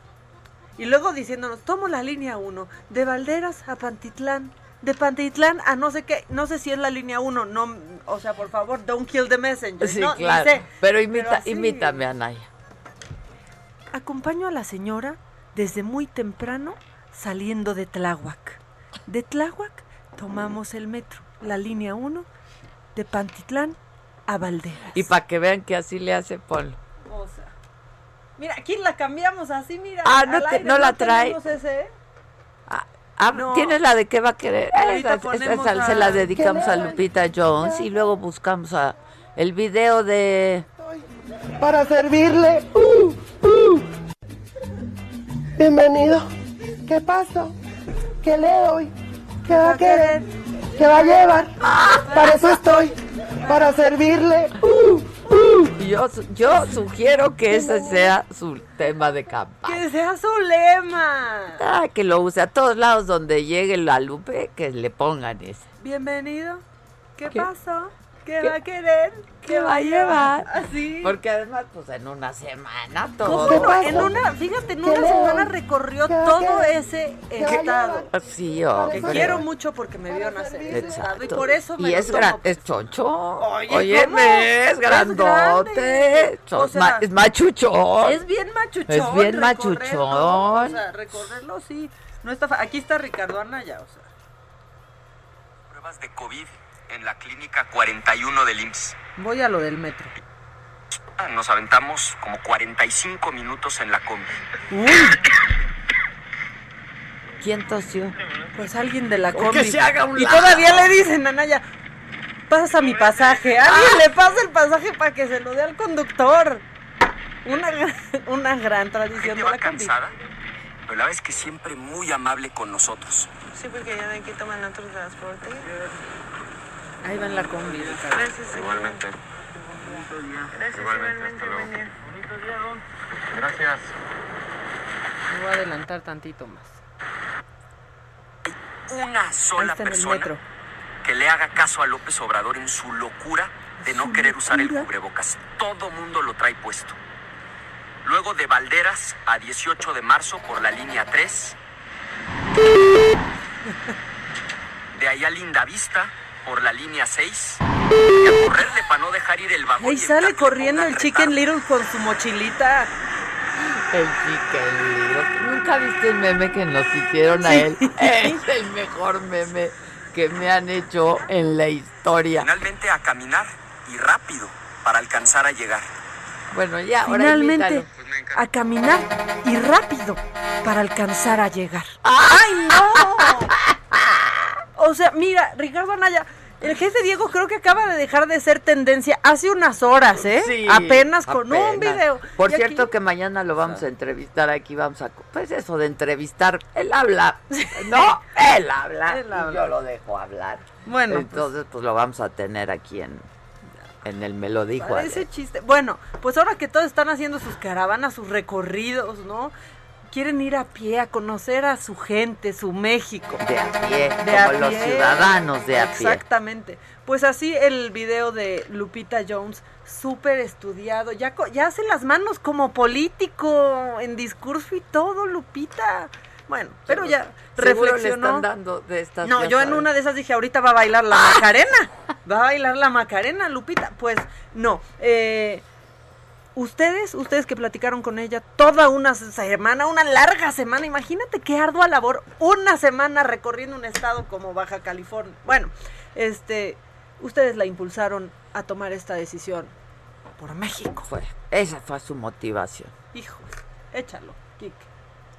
y luego diciéndonos, tomo la línea 1, de Valderas a Pantitlán, de Pantitlán a no sé qué, no sé si es la línea 1, no, o sea, por favor, don't kill the messenger.
sí,
no,
claro.
sé.
Pero imita,
así.
imítame, Anaya.
Acompaño a la señora desde muy temprano saliendo de Tláhuac. De Tláhuac tomamos el metro, la línea 1, de Pantitlán a Valderas.
Y para que vean que así le hace Polo.
O sea, mira, aquí la cambiamos así, mira.
Ah, ¿no te-
aire,
no la trae?
ese, ¿eh?
Ah,
No.
¿Tienes la de qué va a querer? Esa- esa- esa se
a-
la dedicamos
¿Qué
a Lupita Jones y luego buscamos a el video de...
para servirle. Uh, uh. Bienvenido. ¿Qué pasó? ¿Qué le doy? ¿Qué va a querer? ¿Qué va a llevar? Para eso estoy. Para servirle. Uh.
Yo, yo sugiero que ese sea su tema de campaña.
Que sea su lema.
Ah, que lo use a todos lados donde llegue la Lupe, que le pongan ese.
Bienvenido. ¿Qué,
¿Qué?
pasó? ¿Qué,
¿Qué-
va a querer?
¿Qué va a llevar?
Así.
Porque además, pues en una semana
¿Cómo?
todo.
En una, fíjate, en
¿Qué
una semana recorrió
¿Qué va a
todo ese
¿Qué va a
estado.
Sí,
Que
hombre.
quiero mucho porque me vio nacer estado. Y
Exacto.
por eso me
Y es gran, es choncho.
Oye,
Oye,
¿cómo?
es
Es
grandote. Chon-
O sea,
ma- es machuchón.
Es bien machuchón.
Es bien machuchón.
O sea, recorrerlo sí. No está Aquí está Ricardo Anaya, o sea.
Pruebas de COVID en la clínica 41 del IMSS.
Voy a lo del metro.
Ah, Nos aventamos como 45 minutos en la combi.
¿Quién tosió?
Pues alguien de la combi.
que se haga un
y
lado.
todavía le dicen a Anaya, pasa mi pasaje. Alguien le pasa el pasaje para que se lo dé al conductor. Una, gran- una gran tradición de la combi.
cansada, pero la verdad es que siempre muy amable con nosotros.
Sí, porque ya de aquí toman otro transporte.
Ahí va en la combi.
Igualmente.
Gracias,
Igualmente,
igualmente,
hasta luego.
buen día.
Gracias.
Me voy a adelantar tantito más.
Una sola persona
metro.
que le haga caso a López Obrador en su locura de no querer usar el cubrebocas. Todo mundo lo trae puesto. Luego de Valderas a 18 de marzo por la línea 3, de ahí a Linda Vista por la línea 6 y a correrle para no dejar ir el vagón.
Ahí
y
sale corriendo el Chicken Little con su mochilita.
El Chicken Little. ¿Nunca viste el meme que nos hicieron a
Sí.
él? Es el mejor meme que me han hecho en la historia.
Finalmente a caminar y rápido para alcanzar a llegar.
Bueno, ya, ahora
Finalmente,
invítalo.
a caminar y rápido para alcanzar a llegar. ¡Ay, no! O sea, mira, Ricardo Anaya, el jefe Diego creo que acaba de dejar de ser tendencia hace unas horas, ¿eh?
Sí,
apenas con un video.
Por
Y aquí-
cierto que mañana lo vamos a entrevistar aquí, vamos a... Pues eso de entrevistar, él habla, no, él habla,
Él
y
habla.
yo lo dejo hablar.
Bueno, pues-
Entonces, pues, lo vamos a tener aquí en, en el Me lo dijo Adela.
chiste. Bueno, pues ahora que todos están haciendo sus caravanas, sus recorridos, ¿no? Quieren ir a pie a conocer a su gente, su México.
De a pie,
De a
como los
pie.
ciudadanos de a pie.
Exactamente. Pues así el video de Lupita Jones, súper estudiado, ya, hace las manos como político, en discurso y todo, Lupita. Bueno, pero ya
le
reflexionó.
están dando de estas...
No, yo en una de esas dije, ahorita va a bailar la Macarena. Va a bailar la Macarena, Lupita. Pues no. Eh, ustedes, ustedes que platicaron con ella toda una semana, una larga semana, imagínate qué ardua labor, una semana recorriendo un estado como Baja California. Bueno, este, ustedes la impulsaron a tomar esta decisión por México.
Fue, esa fue su motivación.
Hijo, échalo, Kike.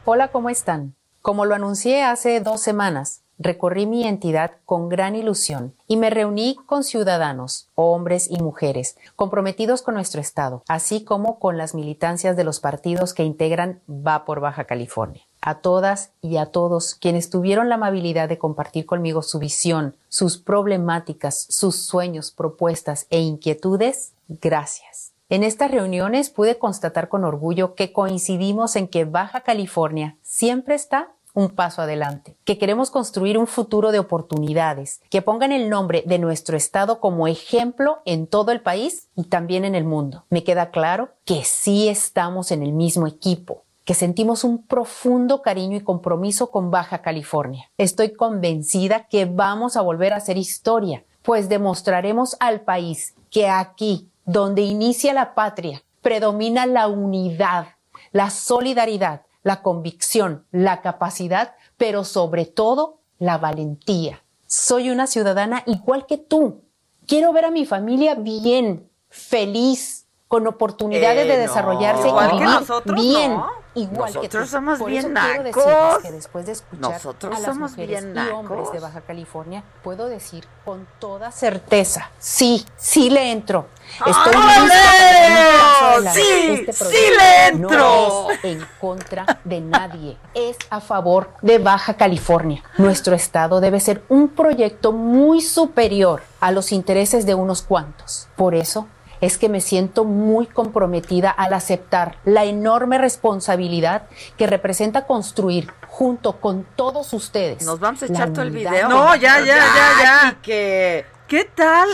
Hola, ¿cómo están? Como lo anuncié hace dos semanas, recorrí mi entidad con gran ilusión y me reuní con ciudadanos, hombres y mujeres, comprometidos con nuestro Estado, así como con las militancias de los partidos que integran Va por Baja California. A todas y a todos quienes tuvieron la amabilidad de compartir conmigo su visión, sus problemáticas, sus sueños, propuestas e inquietudes, gracias. En estas reuniones pude constatar con orgullo que coincidimos en que Baja California siempre está un paso adelante, que queremos construir un futuro de oportunidades, que pongan el nombre de nuestro estado como ejemplo en todo el país y también en el mundo. Me queda claro que sí estamos en el mismo equipo, que sentimos un profundo cariño y compromiso con Baja California. Estoy convencida que vamos a volver a hacer historia, pues demostraremos al país que aquí, donde inicia la patria, predomina la unidad, la solidaridad, la convicción, la capacidad, pero sobre todo la valentía. Soy una ciudadana igual que tú. Quiero ver a mi familia bien, feliz, con oportunidades
Eh,
de
no.
desarrollarse y vivir
nosotros,
bien,
¿no?
Igual que
Nosotros
tú.
somos
Por
bien
eso quiero
nacos.
decirles que después de escuchar
Nosotros
a las
somos
mujeres
bien
y hombres
nacos.
de Baja California, puedo decir con toda certeza, sí, sí le entro. Estoy lista.
¡Sí,
Este
sí le entro!
No es en contra de nadie, es a favor de Baja California. Nuestro estado debe ser un proyecto muy superior a los intereses de unos cuantos. Por eso es que me siento muy comprometida al aceptar la enorme responsabilidad que representa construir junto con todos ustedes.
Nos vamos a echar todo el video.
No, ya, ya, ya, ya.
que
¿Qué tal?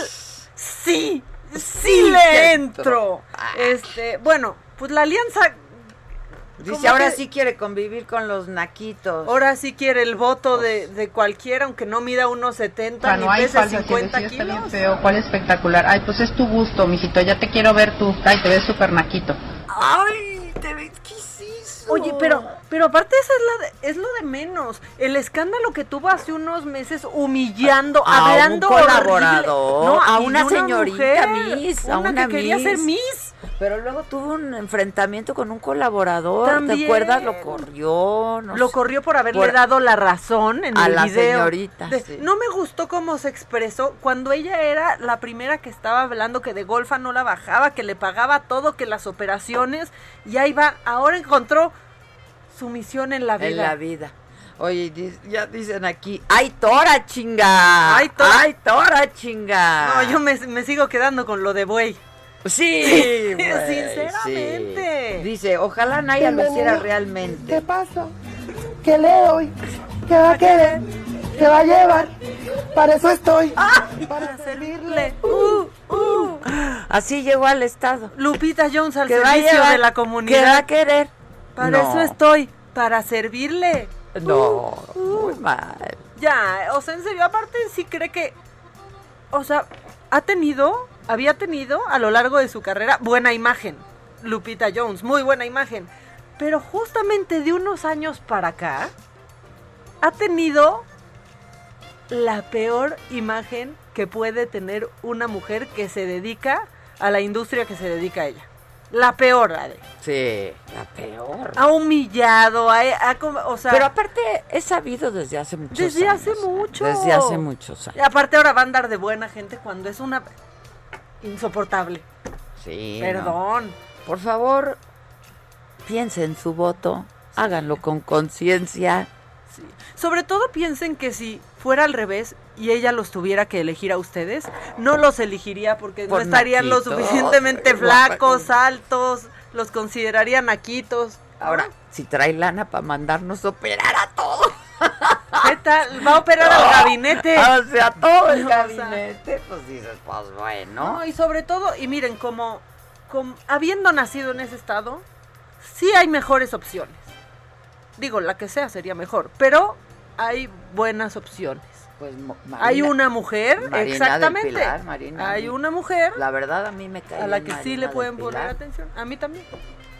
Sí, sí,
Sí
le entro. Este, bueno, pues la alianza.
Dice, ahora
que-
sí quiere convivir con los naquitos.
Ahora sí quiere el voto de, de cualquiera, aunque no mida unos 70
Ah,
ni pese
falsa, que
50
decía, está bien
kilos.
feo, cuál espectacular. Ay, pues es tu gusto, mijito, ya te quiero ver tú. Ay, te ves súper naquito.
Ay, te ves, ¿qué es eso?
Oye, pero, pero aparte eso es, la de- es lo de menos. El escándalo que tuvo hace unos meses humillando,
A un
hablando
colaborador,
horrible. No,
a una señorita
mujer,
Miss, a
una
una
que quería ser Miss.
Pero luego tuvo un enfrentamiento con un colaborador,
También.
¿te acuerdas? Lo corrió, no
lo
sé.
corrió por haberle
Por-
dado la razón en
a
el
la
video.
señorita,
De-
sí.
No me gustó cómo se expresó cuando ella era la primera que estaba hablando que de Golfa no la bajaba, que le pagaba todo, que las operaciones y ahí va. Ahora encontró su misión en la vida.
En la vida. Oye, ya dicen aquí, ¡ay, tora, chinga!
¡Ay, tora!
¡Ay, tora, chinga!
No, yo me, me sigo quedando con lo de buey.
Sí, güey,
Sinceramente.
sí. Dice, ojalá Naya lo hiciera realmente.
¿Qué pasa? ¿Qué le doy? ¿Qué va a querer? ¿Qué va a llevar? Para eso estoy. Para servirle.
Uh, uh.
Así llegó al estado.
Lupita Jones al
¿Qué va a
servicio de la
¿Qué va a
comunidad.
querer?
Para
No.
eso estoy, para servirle.
No, muy mal.
Ya, o sea, en serio, aparte sí cree que, o sea, ha tenido, había tenido a lo largo de su carrera buena imagen. Lupita Jones, muy buena imagen. Pero justamente de unos años para acá, ha tenido la peor imagen que puede tener una mujer que se dedica a la industria que se dedica a ella. La peor, Ade.
Sí, la peor.
Ha humillado, ha, ha o sea...
Pero aparte, he sabido desde hace muchos
Desde
años.
hace mucho.
Desde hace muchos
Y
años.
aparte ahora va a andar de buena gente cuando es una insoportable.
Sí.
Perdón.
no. Por favor, piensen su voto, háganlo con conciencia.
Sobre todo piensen que si fuera al revés y ella los tuviera que elegir a ustedes, no los elegiría porque
Por
no estarían lo suficientemente flacos, altos, los considerarían naquitos.
Ahora, si trae lana para mandarnos operar a todos.
¿Qué tal? Va a operar al gabinete.
O sea, todo el gabinete, pues dices, pues bueno.
No, y sobre todo, y miren, como, como habiendo nacido en ese estado, sí hay mejores opciones. Digo, la que sea sería mejor, pero hay buenas opciones.
Pues
hay una mujer,
Marina del
exactamente.
Pilar, Marina.
hay una mujer
La verdad a mí me cae
a la que sí le pueden poner atención. A mí también,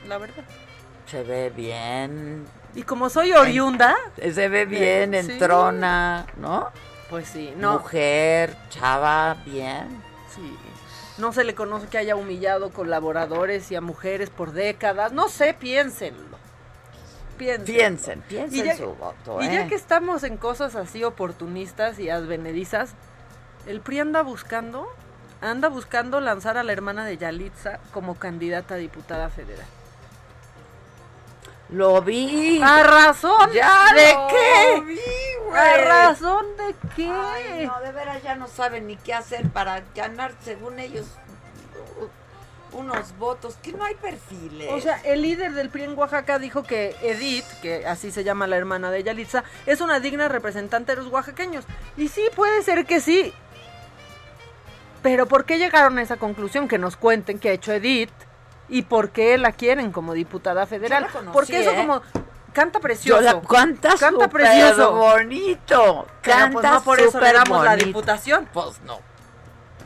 la verdad.
Se ve bien.
Y como soy oriunda,
Se ve bien,
Sí.
entrona, ¿no?
pues sí, no.
Mujer, chava, bien.
Sí. No se le conoce que haya humillado colaboradores y a mujeres por décadas. No sé, piénsenlo. Piénsenlo.
Piensen, piensen
Y ya-
su voto,
Y
¿eh?
ya que estamos en cosas así oportunistas y advenedizas, el PRI anda buscando, anda buscando lanzar a la hermana de Yalitza como candidata a diputada federal.
Lo vi.
¿A razón
Ya
de
lo
qué?
vi,
¿A razón de qué?
Ay, no, de veras ya no saben ni qué hacer para ganar, según ellos, unos votos, que no hay perfiles.
O sea, el líder del PRI en Oaxaca dijo que Edith, que así se llama la hermana de Yalitza, es una digna representante de los oaxaqueños. Y sí, puede ser que sí. Pero ¿por qué llegaron a esa conclusión? Que nos cuenten qué ha hecho Edith y por qué la quieren como diputada federal.
Conocí,
Porque eso
¿eh?
como canta precioso.
La canta,
canta precioso.
bonito.
Pero,
Canta
pues no por eso le damos la diputación.
Pues no,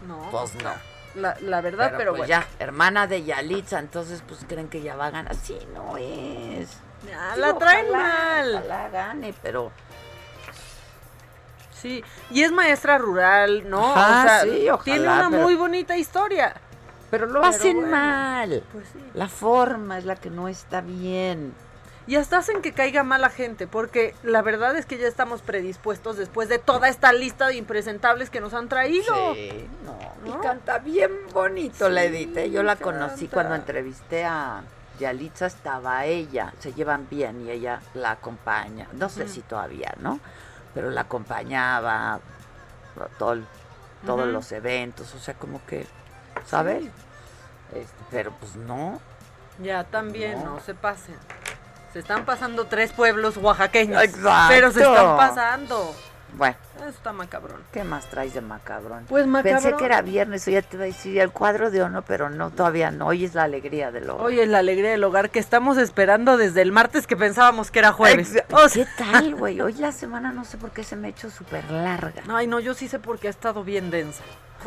No,
pues no.
la, la verdad, pero,
pues
bueno.
ya, hermana de Yalitza, entonces pues creen que ya va a ganar. Sí, no es.
Ya,
Sí,
la traen
ojalá,
mal.
Ojalá gane, pero
Sí, y es maestra rural, ¿no?
Ajá,
o sea,
sí, ojalá,
tiene una
pero-
muy bonita historia.
Pero lo hacen
bueno,
mal.
Pues sí.
La forma es la que no está bien.
Y hasta hacen que caiga mala gente, porque la verdad es que ya estamos predispuestos después de toda esta lista de impresentables que nos han traído.
Sí, no.
¿No?
Y canta bien bonito la Edith. ¿eh? Yo la
canta.
conocí cuando entrevisté a Yalitza, estaba ella. Se llevan bien y ella la acompaña. No sé si todavía, ¿no? Pero la acompañaba a todo todos los eventos. O sea, como que, ¿sabes? Este, pero pues no.
Ya también,
No.
no. se pasen. Se están pasando tres pueblos oaxaqueños.
Exacto.
Pero se están pasando.
Bueno,
Eso está macabrón.
¿qué más traes de macabrón?
Pues
Pensé
macabrón.
que era viernes, o ya te iba a decir el cuadro de honor, pero no, todavía no. Hoy es la alegría del hogar.
Hoy es la alegría del hogar que estamos esperando desde el martes que pensábamos que era jueves.
Exa-
O sea-
¿Qué tal, güey? Hoy la semana no sé por qué se me ha hecho súper larga.
Ay, no, yo sí sé porque ha estado bien densa.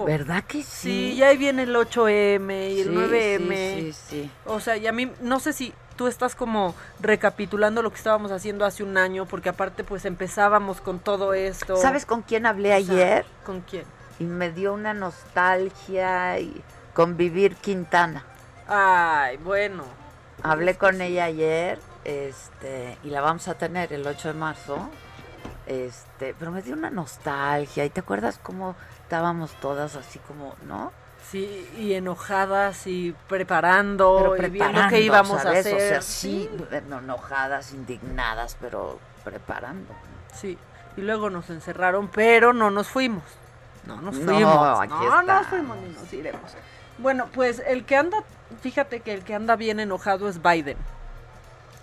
¿Verdad que
Sí,
sí?
y ahí viene el 8M y el
Sí,
9M.
Sí, sí, sí.
O sea, y a mí, no sé si tú estás como recapitulando lo que estábamos haciendo hace un año, porque aparte pues empezábamos con todo esto.
¿Sabes con quién hablé
O sea,
ayer?
¿Con quién?
Y me dio una nostalgia y convivir Quintana.
Ay, bueno.
Hablé con ella ayer, este, y la vamos a tener el 8 de marzo. Este, pero me dio una nostalgia. ¿Y te acuerdas cómo estábamos todas así como, no?
Sí, y enojadas y preparando,
Pero
y viendo qué íbamos a hacer.
O sea, sí, enojadas, indignadas, pero preparando.
Sí, y luego nos encerraron, pero no nos fuimos. No nos
No,
fuimos.
aquí
no nos fuimos ni nos iremos. Bueno, pues el que anda, fíjate que el que anda bien enojado es Biden.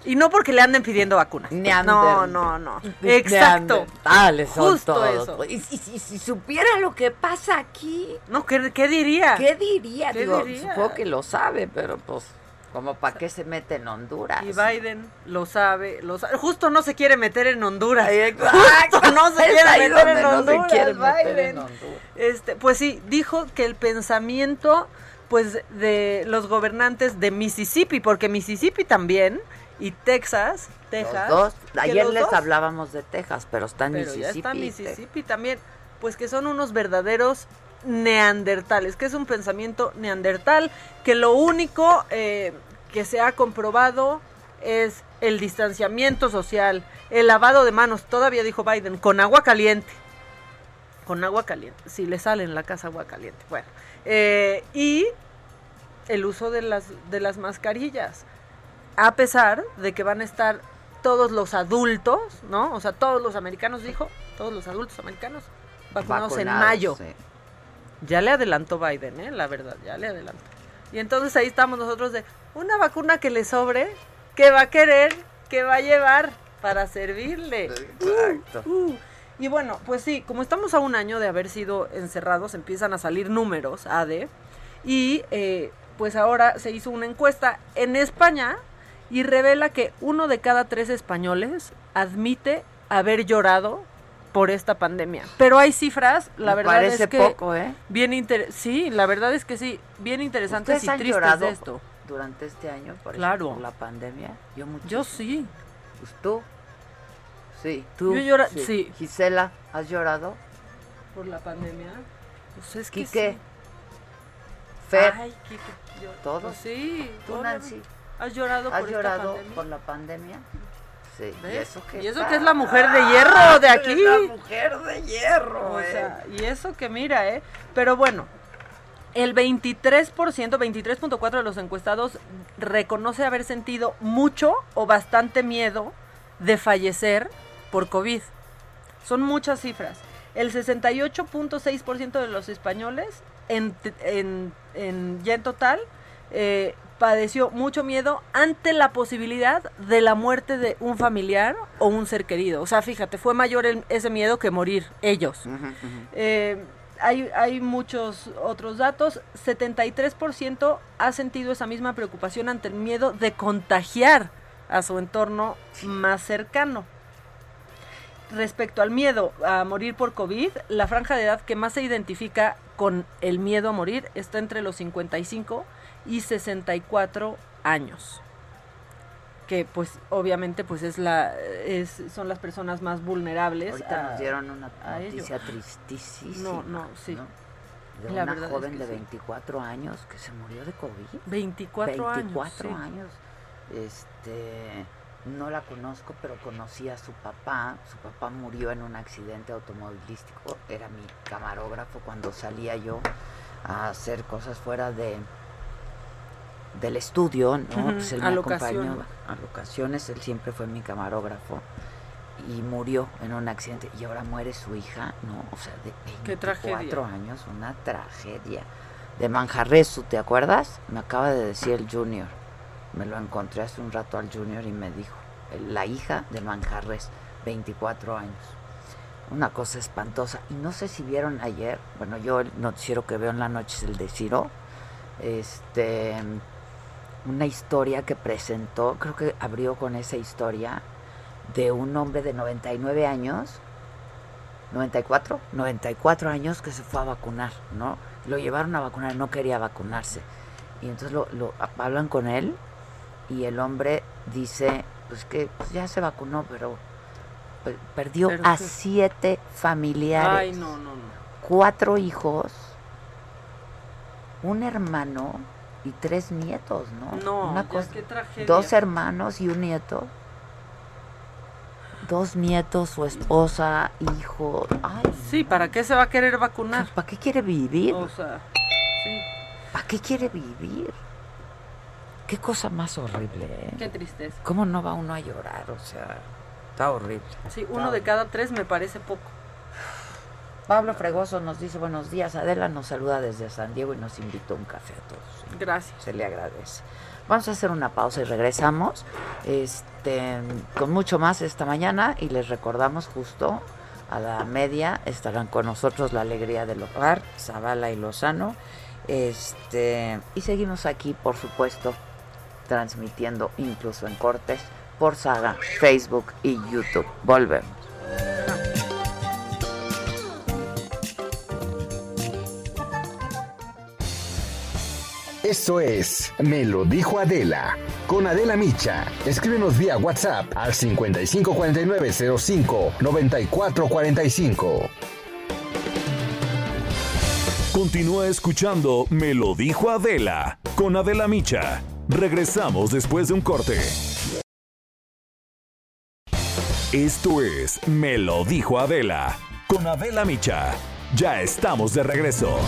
Y no porque le anden pidiendo vacunas.
Neander-
No, no, no. Exacto.
Neandertales son
Justo
todos,
eso.
pues. Y si, si- si supiera lo que pasa aquí,
No, ¿qué, qué diría?
¿qué diría?
¿Qué
Digo,
diría?
supongo que lo sabe, pero pues Como para qué se mete en Honduras.
Y Biden lo sabe, lo sabe. Justo no se quiere meter en Honduras. Justo no se quiere meter en
no se
Honduras.
quiere meter en. Honduras.
Este, pues sí, dijo que el pensamiento pues de los gobernantes de Mississippi, porque Mississippi también y Texas, Texas.
Los dos. Ayer
los
les
dos-
hablábamos de Texas, pero está en
pero
Mississippi.
ya está Mississippi también, pues que son unos verdaderos neandertales, que es un pensamiento neandertal, que lo único eh, que se ha comprobado es el distanciamiento social, el lavado de manos, todavía dijo Biden, con agua caliente. Con agua caliente, si le sale en la casa agua caliente. Bueno, eh, y el uso de las, de las mascarillas, a pesar de que van a estar todos los adultos, ¿no? O sea, todos los americanos, dijo, todos los adultos americanos vacunados, en mayo.
sí.
Ya le adelantó Biden, ¿eh? La verdad, ya le adelantó. Y entonces ahí estamos nosotros de una vacuna que le sobre, que va a querer, que va a llevar para servirle.
Exacto.
Uh, uh. Y bueno, pues sí, como estamos a un año de haber sido encerrados, empiezan a salir números, AD, y eh, pues ahora se hizo una encuesta en España y revela que uno de cada tres españoles admite haber llorado por esta pandemia. Pero hay cifras, la
Me
verdad
parece
es que
poco, ¿eh?
bien inter sí, la verdad es que sí, bien interesantes
¿Ustedes
y
han
tristes
llorado
de esto.
durante este año por,
Claro.
la pandemia? Yo mucho.
Yo sí.
Pues tú. Sí, tú.
Yo llora- sí.
Gisela, ¿has llorado?
Por la pandemia. Pues es que
Quique.
sí.
Fer.
Ay, Quique, yo-
¿Todos?
pues sí.
¿Tú. Nancy?
¿Has llorado
¿Has
por esta
llorado por la pandemia? Sí. ¿Y eso que
Y eso que es la mujer de hierro de
Es
aquí.
la mujer de hierro,
O
eh.
sea, y eso que mira, ¿eh? Pero bueno, el 23%, 23.4% de los encuestados reconoce haber sentido mucho o bastante miedo de fallecer por COVID. Son muchas cifras. El 68.6% de los españoles, en, en- en- ya en total, eh, padeció mucho miedo ante la posibilidad de la muerte de un familiar o un ser querido. O sea, fíjate, fue mayor el- ese miedo que morir ellos. Eh, hay, hay muchos otros datos. 73% ha sentido esa misma preocupación ante el miedo de contagiar a su entorno más cercano. Respecto al miedo a morir por COVID, la franja de edad que más se identifica con el miedo a morir está entre los 55 y 64 años. Que pues obviamente pues es la es, son las personas más vulnerables.
Ahorita
a-
nos dieron una noticia tristísima.
No, no, sí.
De
La
una
es
joven
que
de
sí.
24 años que se murió de COVID.
24 años,
24
sí.
años. Este, no la conozco, pero conocí a su papá. Su papá murió en un accidente automovilístico. Era mi camarógrafo cuando salía yo a hacer cosas fuera de del estudio, ¿no?
Ujú,
Pues él
a
me acompañó a locaciones, él siempre fue mi camarógrafo y murió en un accidente y ahora muere su hija, ¿no? O sea, de
Qué
24
tragedia.
años, una tragedia. De Manjarresu, ¿te acuerdas? Me acaba de decir el Junior. Me lo encontré hace un rato al Junior y me dijo, la hija de Manjarres, 24 años. Una cosa espantosa. Y no sé si vieron ayer, bueno, yo el noticiero que veo en la noche es el de Ciro, este, una historia que presentó, creo que abrió con esa historia, de un hombre de 99 años, 94, 94 años que se fue a vacunar, ¿no? Lo llevaron a vacunar, no quería vacunarse. Y entonces lo, lo- hablan con él y el hombre dice, pues que pues ya se vacunó, pero pe- perdió
Pero
a
qué-
siete familiares,
Ay, no, no, no.
cuatro hijos, un hermano y tres nietos, ¿no?
No,
Una cosa,
qué tragedia.
dos hermanos y un nieto. Dos nietos, su esposa, hijo. Ay,
Sí, ¿para qué se va a querer vacunar?
¿Para qué quiere vivir?
O sea, sí.
¿Para qué quiere vivir? Qué cosa más horrible, ¿eh?
Qué tristeza.
¿Cómo no va uno a llorar? O sea, está horrible.
Sí,
Está
uno de cada tres me parece poco.
Pablo Fregoso nos dice buenos días. Adela nos saluda desde San Diego y nos invitó a un café a todos.
Gracias.
Se le agradece. Vamos a hacer una pausa y regresamos este, con mucho más esta mañana y les recordamos justo a la media estarán con nosotros la alegría del hogar, Zavala y Lozano. Este, y seguimos aquí, por supuesto, transmitiendo incluso en cortes por Saga, Facebook y YouTube. Volvemos.
Eso es Me lo dijo Adela. Con Adela Micha. Escríbenos vía WhatsApp al 554905 9445.
Continúa escuchando Me lo dijo Adela con Adela Micha. Regresamos después de un corte. Esto es Me lo dijo Adela con Adela Micha. Ya estamos de regreso.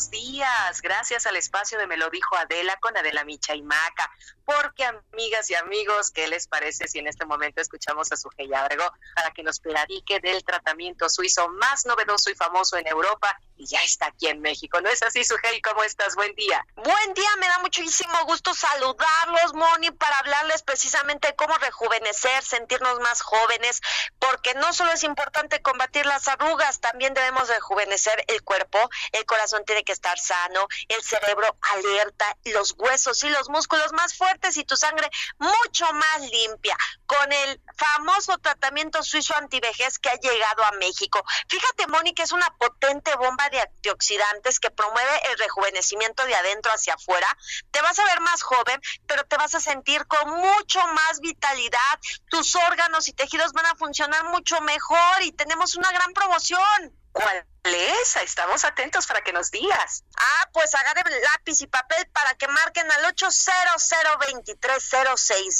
Buenos días. Gracias al espacio de Me lo dijo Adela con Adela Micha y Maca. Porque, amigas y amigos, ¿qué les parece si en este momento escuchamos a Sujei Abrego para que nos platique del tratamiento suizo más novedoso y famoso en Europa y ya está aquí en México? ¿No es así, Sujei? ¿Cómo estás? Buen día.
Buen día, me da muchísimo gusto saludarlos, Moni, para hablarles precisamente cómo rejuvenecer, sentirnos más jóvenes, porque no solo es importante combatir las arrugas, también debemos rejuvenecer el cuerpo, el corazón tiene que estar sano, el cerebro alerta, los huesos y los músculos más fuertes y tu sangre mucho más limpia, con el famoso tratamiento suizo antivejez que ha llegado a México. Fíjate, que es una potente bomba de antioxidantes que promueve el rejuvenecimiento de adentro hacia afuera. Te vas a ver más joven, pero te vas a sentir con mucho más vitalidad. Tus órganos y tejidos van a funcionar mucho mejor y tenemos una gran promoción.
¿Cuál es? Estamos atentos para que nos digas.
Ah, pues agarren lápiz y papel para que marquen al 800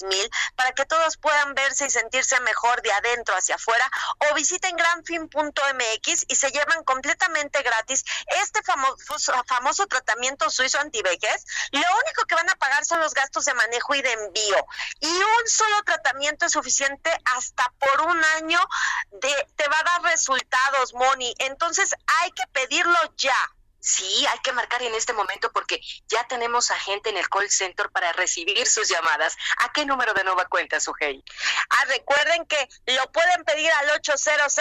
mil para que todos puedan verse y sentirse mejor de adentro hacia afuera o visiten granfin.mx y se llevan completamente gratis este famoso, famoso tratamiento suizo antivejez. Lo único que van a pagar son los gastos de manejo y de envío. Y un solo tratamiento es suficiente hasta por un año de te va a dar resultados, Moni. Entonces hay que pedirlo ya.
Sí, hay que marcar en este momento porque ya tenemos a gente en el call center para recibir sus llamadas. ¿A qué número de nueva cuenta, Sujei?
Ah, recuerden que lo pueden pedir al 800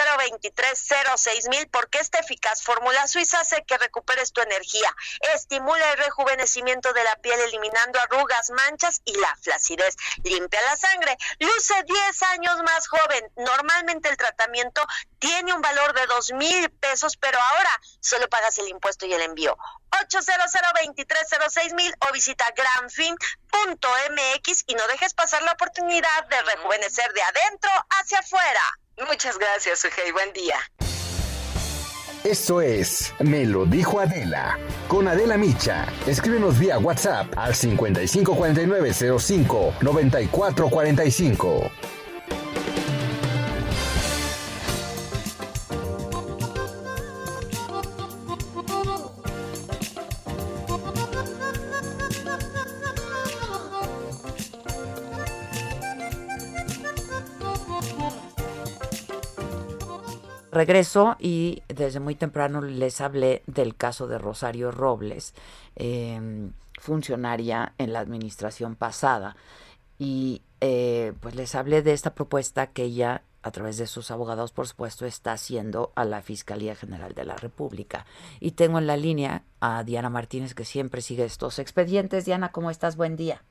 mil porque esta eficaz fórmula suiza hace que recuperes tu energía, estimula el rejuvenecimiento de la piel eliminando arrugas, manchas y la flacidez, limpia la sangre, luce 10 años más joven. Normalmente el tratamiento tiene un valor de dos mil pesos, pero ahora solo pagas el impuesto y el envío. 800 mil o visita granfin.mx y no dejes pasar la oportunidad de rejuvenecer de adentro hacia afuera.
Muchas gracias, Sujei. Buen día.
Esto es Me lo dijo Adela. Con Adela Micha. Escríbenos vía WhatsApp al 554905 9445.
Regreso y desde muy temprano les hablé del caso de Rosario Robles, em, funcionaria en la administración pasada. Y eh, pues les hablé de esta propuesta que ella, a través de sus abogados, por supuesto, está haciendo a la Fiscalía General de la República. Y tengo en la línea a Diana Martínez, que siempre sigue estos expedientes. Diana, ¿cómo estás? Buen día.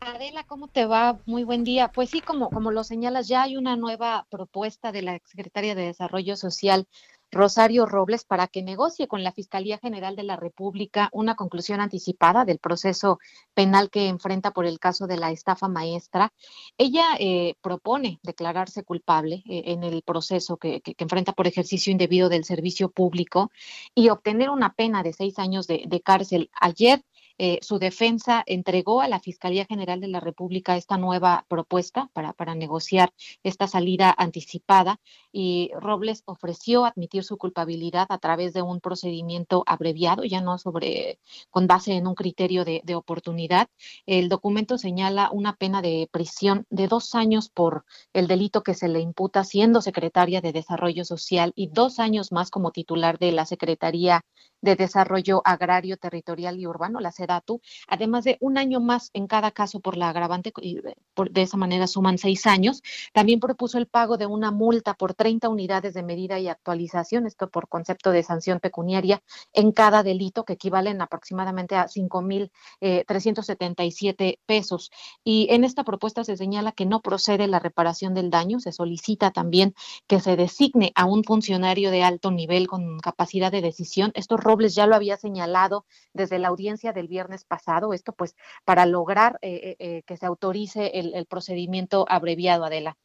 Adela, ¿cómo te va? Muy buen día. Pues sí, como, como lo señalas, ya hay una nueva propuesta de la secretaria de Desarrollo Social, Rosario Robles, para que negocie con la Fiscalía General de la República una conclusión anticipada del proceso penal que enfrenta por el caso de la estafa maestra. Ella eh, propone declararse culpable eh, en el proceso que, que, enfrenta por ejercicio indebido del servicio público y obtener una pena de seis años de, de cárcel. Ayer eh, su defensa entregó a la Fiscalía General de la República esta nueva propuesta para, para negociar esta salida anticipada y Robles ofreció admitir su culpabilidad a través de un procedimiento abreviado, ya no sobre con base en un criterio de, de oportunidad. El documento señala una pena de prisión de dos años por el delito que se le imputa siendo secretaria de Desarrollo Social y dos años más como titular de la Secretaría de Desarrollo Agrario, Territorial y Urbano, la Sedatu, además de un año más en cada caso por la agravante, y de esa manera suman seis años. También propuso el pago de una multa por 30 unidades de medida y actualización, esto por concepto de sanción pecuniaria en cada delito, que equivalen aproximadamente a 5.377 eh, pesos. Y en esta propuesta se señala que no procede la reparación del daño, se solicita también que se designe a un funcionario de alto nivel con capacidad de decisión. Esto Robles ya lo había señalado desde la audiencia del viernes pasado, esto pues para lograr eh, eh, que se autorice el, el procedimiento abreviado, Adela.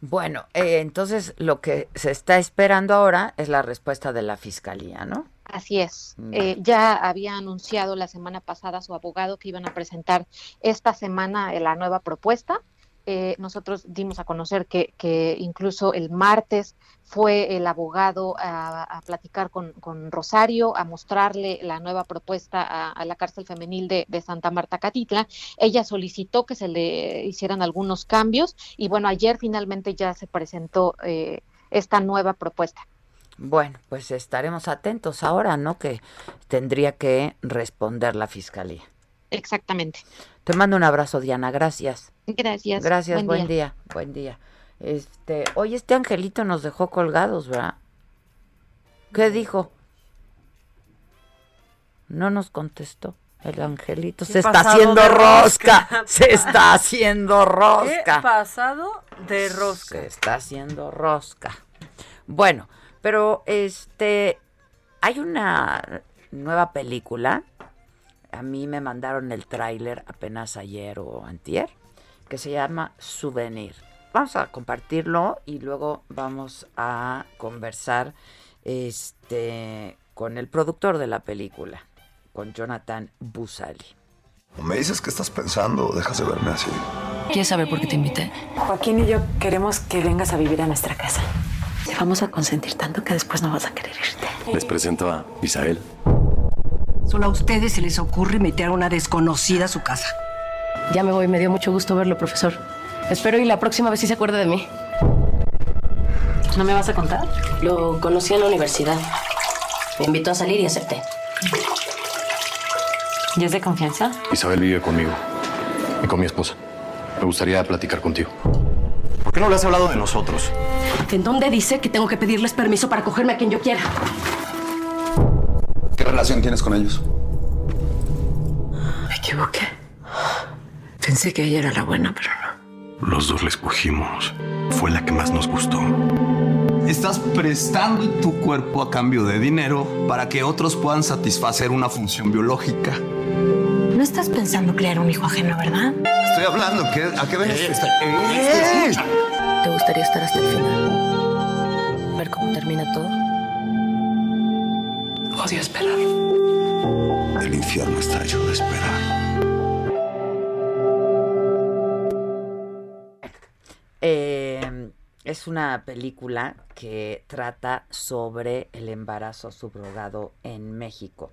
Bueno, eh, entonces lo que se está esperando ahora es la respuesta de la fiscalía, ¿no?
Así es. Eh, ya había anunciado la semana pasada su abogado que iban a presentar esta semana la nueva propuesta. Eh, nosotros dimos a conocer que, que, incluso el martes fue el abogado a, platicar con, Rosario, a mostrarle la nueva propuesta a, la cárcel femenil de, Santa Marta Catitla. Ella solicitó que se le hicieran algunos cambios y bueno, ayer finalmente ya se presentó eh, esta nueva propuesta.
Bueno, pues estaremos atentos ahora, ¿no? Que tendría que responder la fiscalía.
Exactamente.
Te mando un abrazo, Diana. Gracias.
Gracias.
Gracias. Buen, día. Buen día. Este, oye, este angelito nos dejó colgados, ¿verdad? ¿Qué dijo? No nos contestó. El angelito se está haciendo rosca. Se está haciendo rosca.
¿Qué pasado de rosca?
Se está haciendo rosca. Bueno, pero este hay una nueva película. A mí me mandaron el tráiler apenas ayer o antier, que se llama Souvenir vamos a compartirlo y luego vamos a conversar este con el productor de la película, con Jonathan Busali.
Me dices que estás pensando, dejas de verme así.
¿Quieres saber por qué te invité?
Joaquín y yo queremos que vengas a vivir a nuestra casa.
Te vamos a consentir tanto que después no vas a querer irte.
Les presento a Isael.
Solo a ustedes se les ocurre meter a una desconocida a su casa.
Ya me voy, me dio mucho gusto verlo, profesor. Espero y la próxima vez sí se acuerde de mí. ¿No me vas a contar?
Lo conocí en la universidad. Me invitó a salir y acepté.
¿Y es de confianza?
Isabel vive conmigo y con mi esposa. Me gustaría platicar contigo. ¿Por qué no le has hablado de nosotros?
¿En dónde dice que tengo que pedirles permiso para cogerme a quien yo quiera?
¿Qué relación tienes con ellos?
Me equivoqué. Pensé que ella era la buena, pero no.
Los dos la escogimos. Fue la que más nos gustó.
Estás prestando tu cuerpo a cambio de dinero para que otros puedan satisfacer una función biológica.
No estás pensando crear un hijo ajeno, ¿verdad?
Estoy hablando. ¿A qué ves?
Eh, ¿Te gustaría estar hasta el final? ¿Ver cómo termina todo? Odio esperar.
El infierno está hecho de esperar.
Eh, es una película que trata sobre el embarazo subrogado en México.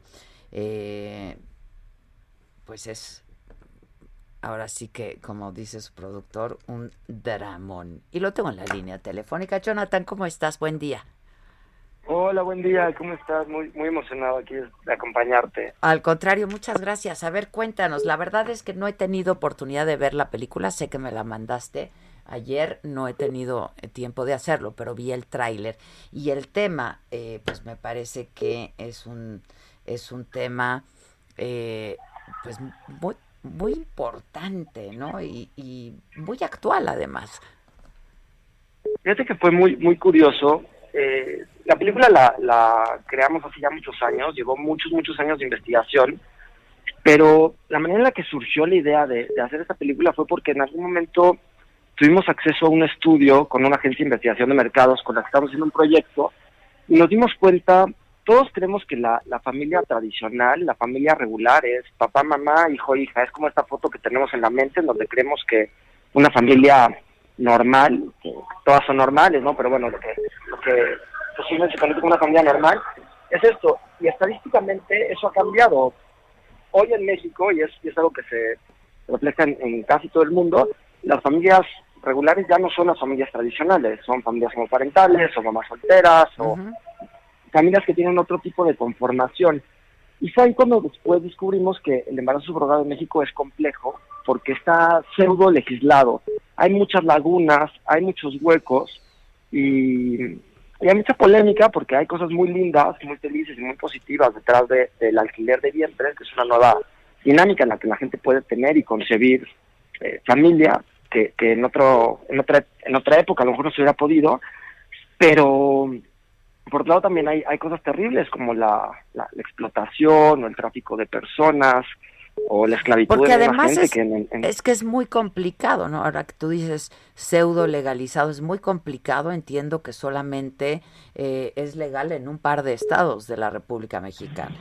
Eh, pues es, ahora sí que, como dice su productor, un dramón. Y lo tengo en la línea telefónica. Jonathan, ¿cómo estás? Buen día.
Hola, buen día, ¿cómo estás? Muy, muy emocionado aquí de acompañarte.
Al contrario, muchas gracias. A ver, cuéntanos. La verdad es que no he tenido oportunidad de ver la película, sé que me la mandaste Ayer no he tenido eh, tiempo de hacerlo, pero vi el tráiler y el tema, eh, pues me parece que es un es un tema, eh, pues muy muy importante, ¿no? Y, y, muy actual además.
Fíjate que fue muy muy curioso. La película la, la creamos hace ya muchos años, llevó muchos muchos años de investigación, pero la manera en la que surgió la idea de, de hacer esta película fue porque en algún momento tuvimos acceso a un estudio con una agencia de investigación de mercados con la que estamos haciendo un proyecto y nos dimos cuenta, todos creemos que la, la familia tradicional, la familia regular es papá, mamá, hijo, hija, es como esta foto que tenemos en la mente en donde creemos que una familia normal, todas son normales, ¿no? Pero bueno, lo que, lo que posiblemente se conoce como una familia normal es esto. Y estadísticamente eso ha cambiado. Hoy en México, y es, es algo que se refleja en casi todo el mundo, las familias regulares ya no son las familias tradicionales, son familias homoparentales o mamás solteras o familias que tienen otro tipo de conformación. Y fue ahí cuando después descubrimos que el embarazo subrogado en México es complejo porque está pseudo legislado. Hay muchas lagunas, hay muchos huecos y, hay mucha polémica porque hay cosas muy lindas, muy felices y muy positivas detrás de- del alquiler de vientres, que es una nueva dinámica en la que la gente puede tener y concebir eh, familia que, que en otro en otra en otra época a lo mejor no se hubiera podido pero por otro lado también hay, hay cosas terribles como la explotación o el tráfico de personas o la esclavitud
Porque además
gente
es,
que en- en-
es que es muy complicado, ¿no? Ahora que tú dices pseudo legalizado, es muy complicado. Entiendo que solamente eh, es legal en un par de estados de la República Mexicana.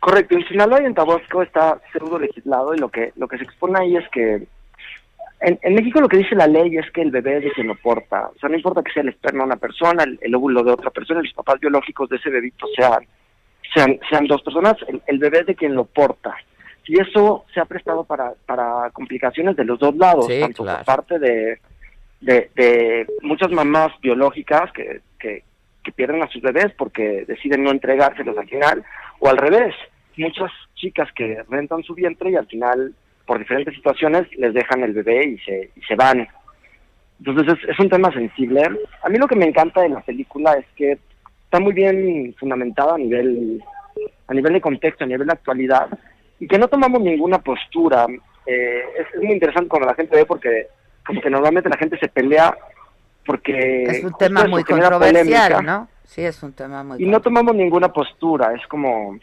Correcto, en Sinaloa y en Tabasco está pseudo legislado y lo que lo que se expone ahí es que en, en México lo que dice la ley es que el bebé es de quien lo porta, o sea, no importa que sea el esperma de una persona, el, el óvulo de otra persona, los papás biológicos de ese bebito sean sean, sean dos personas, el, el bebé es de quien lo porta. Y eso se ha prestado para, para complicaciones de los dos lados,
Sí,
tanto
claro.
por parte de, de, de muchas mamás biológicas que, que, que pierden a sus bebés porque deciden no entregárselos al final, o al revés, muchas chicas que rentan su vientre y al final, por diferentes situaciones, les dejan el bebé y se, y se van. Entonces es, es un tema sensible. A mí lo que me encanta de la película es que está muy bien fundamentada a nivel, a nivel de contexto, a nivel de actualidad, y que no tomamos ninguna postura. Eh, es, es muy interesante cuando la gente ve porque como que normalmente la gente se pelea porque
Es un tema muy controversial,
polémica.
¿no? Sí, es un tema muy
Y no tomamos ninguna postura, es como,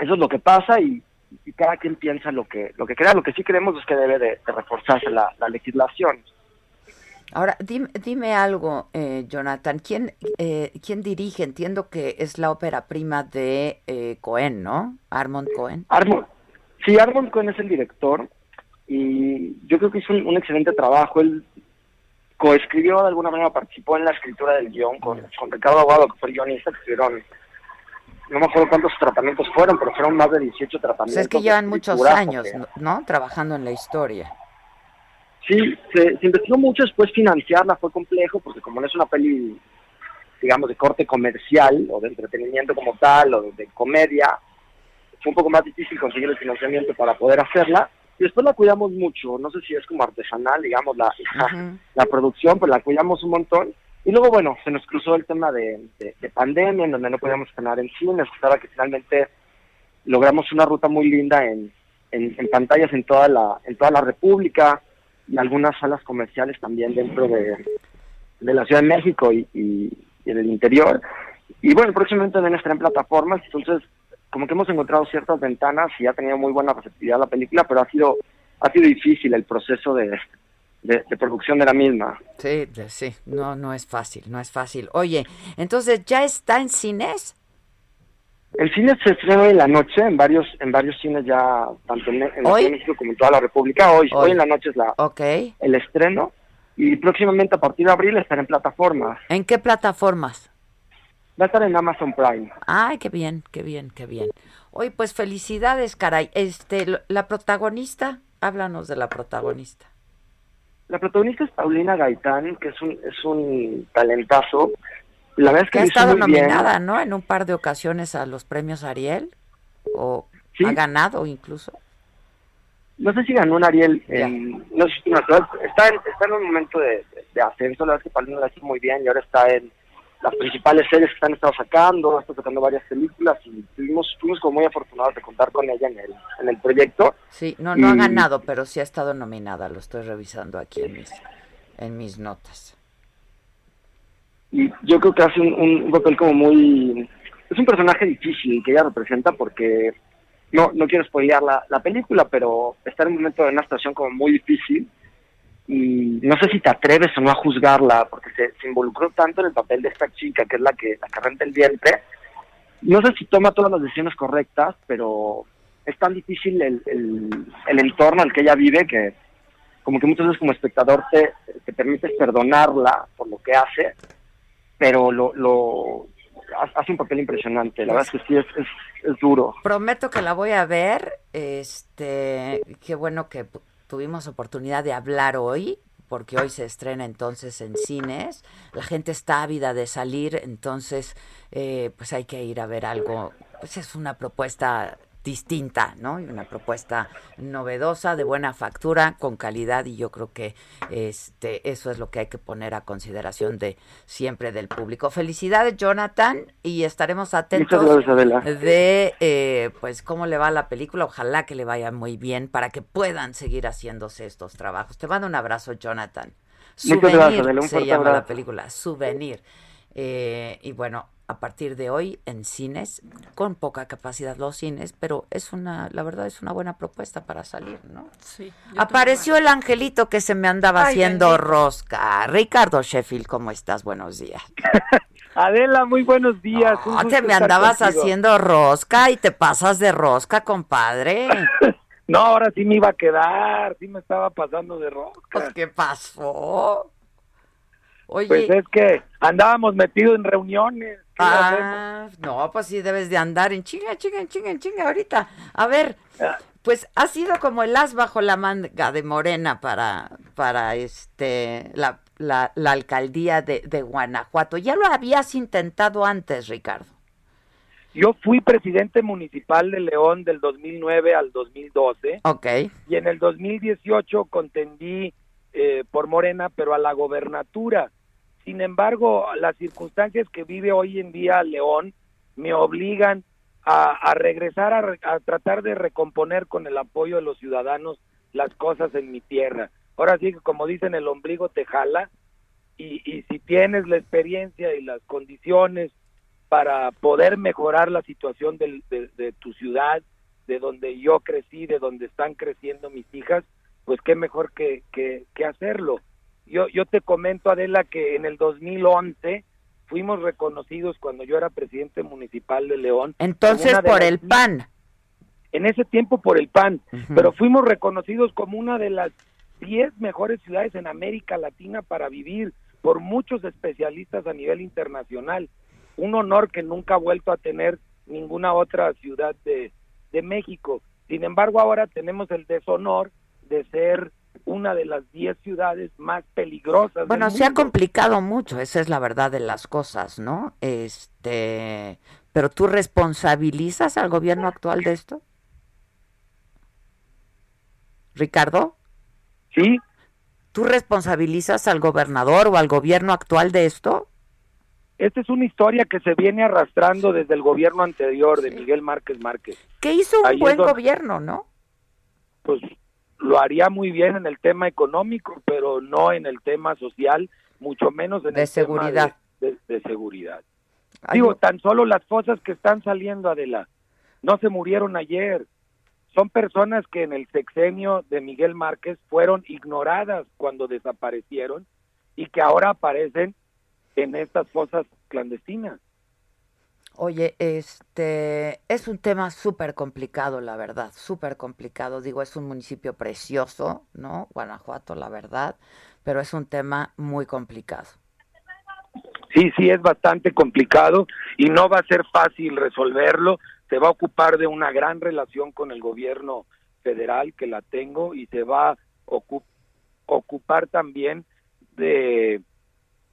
eso es lo que pasa y, y cada quien piensa lo que lo que crea. Lo que sí creemos es que debe de, de reforzarse la, la legislación.
Ahora, dime, dime algo, eh, Jonathan. ¿Quién, eh, ¿Quién dirige? Entiendo que es la ópera prima de eh, Cohen, ¿no? Armond Cohen.
Armon, sí, Armond Cohen es el director y yo creo que hizo un, un excelente trabajo. Él coescribió, de alguna manera participó en la escritura del guion con, con Ricardo Aguado, que fue el guionista, que estuvieron, no me acuerdo cuántos tratamientos fueron, pero fueron más de 18 tratamientos.
Pues es que llevan muchos años,
porque-
¿no? Trabajando en la historia.
Sí, se, se investigó mucho, después financiarla fue complejo, porque como no es una peli, digamos, de corte comercial, o de entretenimiento como tal, o de, de comedia, fue un poco más difícil conseguir el financiamiento para poder hacerla. Y después la cuidamos mucho, no sé si es como artesanal, digamos, la, la, la producción, pero la cuidamos un montón. Y luego, bueno, se nos cruzó el tema de, de- de pandemia, en donde no podíamos estrenar en cines, hasta que finalmente logramos una ruta muy linda en, en, en pantallas en toda la en toda la República y algunas salas comerciales también dentro de, de la Ciudad de México y, y, en el interior. Y bueno, próximamente deben estar en plataformas, entonces como que hemos encontrado ciertas ventanas y ha tenido muy buena receptividad la película, pero ha sido ha sido difícil el proceso de, de, de producción de la misma.
Sí, sí, no, no es fácil, no es fácil. Oye, entonces, ¿ya está en cines?
El cine se estrena hoy en la noche en varios en varios cines ya, tanto en, en
¿Hoy?
México como en toda la República. Hoy, hoy.
Hoy.
en la noche es la, el estreno y próximamente a partir de abril estará en plataformas.
¿En qué plataformas?
Va a estar en Amazon Prime.
Ay, qué bien, qué bien, qué bien. Oye, pues felicidades, caray. Este, la protagonista, háblanos de la protagonista.
La protagonista es Paulina Gaitán, que es un es un talentazo. La verdad es que
Que ha estado
muy bien.
nominada, ¿no? En un par de ocasiones a los premios Ariel. O
Sí.
ha ganado incluso.
No sé si ganó un Ariel, en- no no, está, en, está en un momento de, de- ascenso, la verdad es que Paulina lo hace muy bien y ahora está en las principales series que están estado sacando, está sacando varias películas y tuvimos, fuimos como muy afortunados de contar con ella en el, en el proyecto.
Sí, no, no ha
Y-
ganado, pero sí ha estado nominada. Lo estoy revisando aquí en mis, en mis notas.
Y yo creo que hace un, papel como muy... Es un personaje difícil que ella representa porque no no quiero spoilear la, la película, pero está en un momento de una situación como muy difícil y no sé si te atreves o no a juzgarla porque se, se involucró tanto en el papel de esta chica que es la que, la que renta el vientre. No sé si toma todas las decisiones correctas, pero es tan difícil el, el, el entorno al que ella vive que como que muchas veces como espectador te, te permites perdonarla por lo que hace, pero lo, lo hace un papel impresionante. La verdad es que sí es, es, duro.
Prometo que la voy a ver. Este, qué bueno que tuvimos oportunidad de hablar hoy, porque hoy se estrena entonces en cines. La gente está ávida de salir, entonces, eh, pues hay que ir a ver algo, pues es una propuesta distinta, ¿no? Y una propuesta novedosa, de buena factura, con calidad, y yo creo que este, eso es lo que hay que poner a consideración de siempre del público. Felicidades, Jonathan, y estaremos atentos de eh, pues cómo le va la película. Ojalá que le vaya muy bien para que puedan seguir haciéndose estos trabajos. Te mando un abrazo, Jonathan. Souvenir se llama la película, Souvenir. Eh, y bueno, a partir de hoy en cines, con poca capacidad los cines, pero es una, la verdad es una buena propuesta para salir, ¿no?
Sí.
Apareció el angelito que se me andaba haciendo rosca. Ricardo Sheffield, ¿cómo estás? Buenos días.
Adela, muy buenos días.
No, te me andabas haciendo rosca y te pasas de rosca, compadre.
no, ahora sí me iba a quedar, sí me estaba pasando de rosca.
Pues, ¿qué pasó? Oye.
Pues es que andábamos metidos en reuniones.
Ah, no, pues sí debes de andar en chinga, chinga, en chinga, en chinga ahorita. A ver,
Ah.
pues ha sido como el as bajo la manga de Morena para, para este la, la, la alcaldía de, de Guanajuato. Ya lo habías intentado antes, Ricardo.
Yo fui presidente municipal de León del 2009 al 2012
Ok.
y en el 2018 contendí eh, por Morena, pero a la gobernatura. Sin embargo, las circunstancias que vive hoy en día León me obligan a, regresar a, a tratar de recomponer con el apoyo de los ciudadanos las cosas en mi tierra. Ahora sí que como dicen, el ombligo te jala y, y si tienes la experiencia y las condiciones para poder mejorar la situación de, tu ciudad, de donde yo crecí, de donde están creciendo mis hijas, pues qué mejor que, que hacerlo. Yo, yo te comento, Adela, que en el 2011 fuimos reconocidos cuando yo era presidente municipal de León.
Entonces, por
las
el PAN.
en ese tiempo por el PAN, pero fuimos reconocidos como una de las 10 mejores ciudades en América Latina para vivir por muchos especialistas a nivel internacional. Un honor que nunca ha vuelto a tener ninguna otra ciudad de, de México. Sin embargo, ahora tenemos el deshonor de ser una de las 10 ciudades más peligrosas.
Bueno,
del
se ha complicado mucho, esa es la verdad de las cosas, ¿no? Este, pero tú responsabilizas al gobierno actual de esto? Ricardo?
Sí.
¿Tú responsabilizas al gobernador o al gobierno actual de esto?
Esta es una historia que se viene arrastrando desde el gobierno anterior de Miguel Márquez Márquez.
Que hizo un
Ahí
buen
donde-
gobierno, ¿no?
pues lo haría muy bien en el tema económico, pero no en el tema social, mucho menos en
De
el
seguridad.
tema de, de- de seguridad.
Ay,
Digo,
no.
tan solo las cosas que están saliendo, Adela, no se murieron ayer. Son personas que en el sexenio de Miguel Márquez fueron ignoradas cuando desaparecieron y que ahora aparecen en estas fosas clandestinas.
Oye, este es un tema súper complicado, la verdad, súper complicado. Digo, es un municipio precioso, ¿no? Guanajuato, la verdad, pero es un tema muy complicado.
Sí, sí, es bastante complicado y no va a ser fácil resolverlo. Se va a ocupar de una gran relación con el gobierno federal, que la tengo, y se va a ocu- ocupar también de,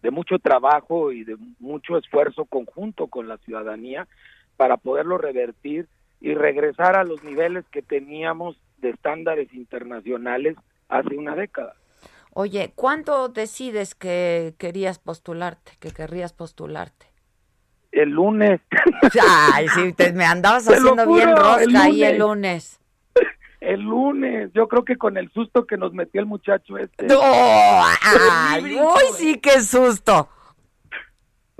de mucho trabajo y de mucho esfuerzo conjunto con la ciudadanía para poderlo revertir y regresar a los niveles que teníamos de estándares internacionales hace una década.
Oye, ¿cuándo decides que querías postularte, que querrías postularte?
El lunes.
Ay, sí, te- me andabas
Te
haciendo bien rosca
el
ahí el
lunes. El lunes, yo creo que con el susto que nos metió el muchacho este.
¡No! ¡Ay! ¡Uy, sí, qué susto!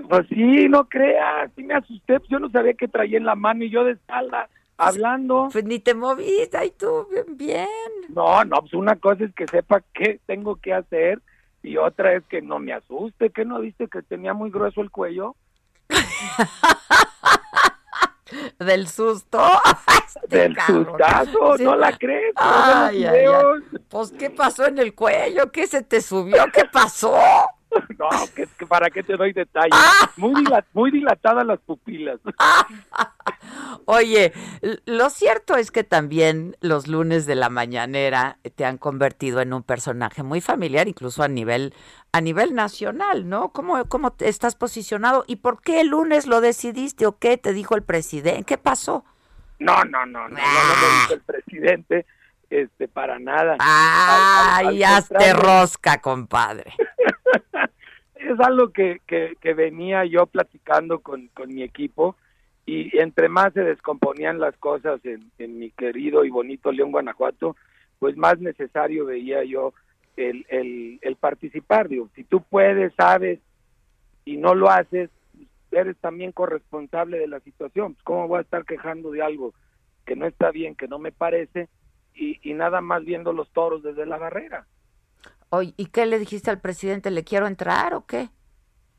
Pues sí, no creas, sí me asusté, pues yo no sabía que traía en la mano y yo de espalda hablando.
Pues ni te moviste, ahí tú, bien, bien.
No, no, pues una cosa es que sepa qué tengo que hacer y otra es que no me asuste, que no viste que tenía muy grueso el cuello.
Del susto. Este
Del
cabrón.
sustazo,
Sí.
no la crees,
Ay, ay, ay. Pues, ¿qué pasó en el cuello? ¿Qué se te subió? ¿Qué pasó?
No, que, que para qué te doy detalles. Muy, dila- muy dilatadas las pupilas.
Oye, lo cierto es que también los lunes de la mañanera te han convertido en un personaje muy familiar, incluso a nivel a nivel nacional, ¿no? ¿Cómo, cómo estás posicionado y por qué el lunes lo decidiste o qué te dijo el presidente? ¿Qué pasó?
No, no, no, no, no, no me dijo el presidente, este, para nada. Al- al- al
hazte
contrario,
rosca, compadre.
es algo que, que, que venía yo platicando con, con mi equipo y entre más se descomponían las cosas en, mi querido y bonito León, Guanajuato, pues más necesario veía yo el, el, el participar. Digo, si tú puedes, sabes y no lo haces, eres también corresponsable de la situación. Pues, ¿Cómo voy a estar quejando de algo que no está bien, que no me parece y, y nada más viendo los toros desde la barrera?
Oye, ¿y qué le dijiste al presidente? ¿Le quiero entrar o qué?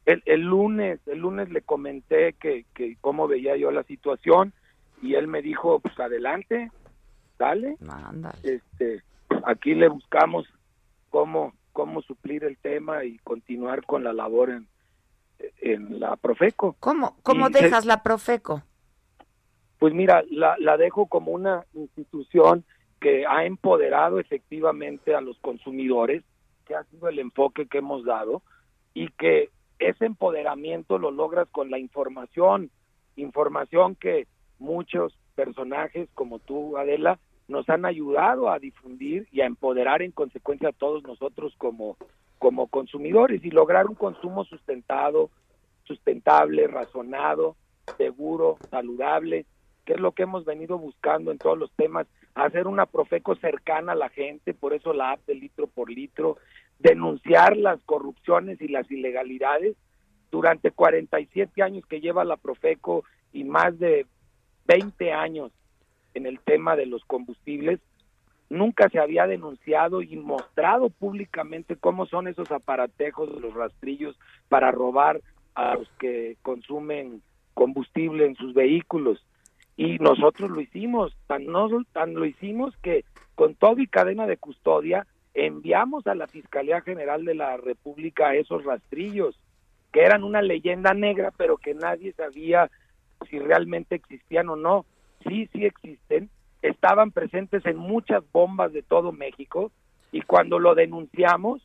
El, el lunes, el lunes le comenté que, que cómo veía yo la situación y él me dijo, pues adelante, dale. Este, aquí le buscamos cómo cómo suplir el tema y continuar con la labor en, en la Profeco.
¿Cómo, cómo
Y
dejas la Profeco?
Pues mira, la, la dejo como una institución que ha empoderado efectivamente a los consumidores, que ha sido el enfoque que hemos dado, y que ese empoderamiento lo logras con la información, información que muchos personajes como tú, Adela, nos han ayudado a difundir y a empoderar en consecuencia a todos nosotros como, como consumidores y lograr un consumo sustentado, sustentable, razonado, seguro, saludable, que es lo que hemos venido buscando en todos los temas, hacer una Profeco cercana a la gente, por eso la app de litro por litro, denunciar las corrupciones y las ilegalidades. Durante 47 años que lleva la Profeco y más de 20 años en el tema de los combustibles, nunca se había denunciado y mostrado públicamente cómo son esos aparatejos los rastrillos para robar a los que consumen combustible en sus vehículos. Y nosotros lo hicimos, tan, no, tan lo hicimos que con todo y cadena de custodia enviamos a la Fiscalía General de la República esos rastrillos, que eran una leyenda negra, pero que nadie sabía si realmente existían o no. Sí, sí existen, estaban presentes en muchas bombas de todo México y cuando lo denunciamos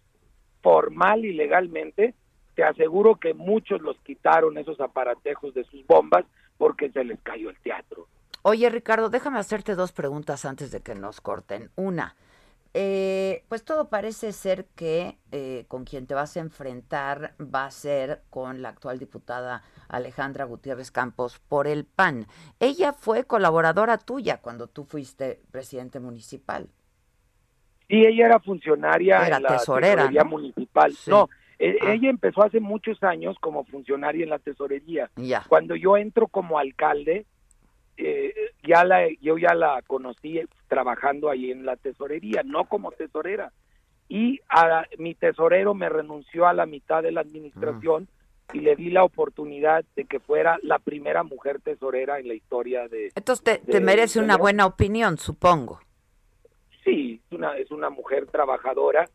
formal y legalmente, te aseguro que muchos los quitaron esos aparatejos de sus bombas porque se les cayó el teatro.
Oye, Ricardo, déjame hacerte dos preguntas antes de que nos corten. Una, eh, pues todo parece ser que eh, con quien te vas a enfrentar va a ser con la actual diputada Alejandra Gutiérrez Campos por el PAN. Ella fue colaboradora tuya cuando tú fuiste presidente municipal.
Sí, ella era funcionaria
Era
en la
tesorera,
tesorería
¿no?
municipal.
Sí.
No, eh,
Ah.
ella empezó hace muchos años como funcionaria en la tesorería.
Ya.
Cuando yo entro como alcalde, eh, ya la, yo ya la conocí trabajando ahí en la tesorería, no como tesorera. Y a, mi tesorero me renunció a la mitad de la administración y le di la oportunidad de que fuera la primera mujer tesorera en la historia de...
Entonces te, te
de-
merece
de
una buena opinión, supongo.
Sí, es una, es una mujer trabajadora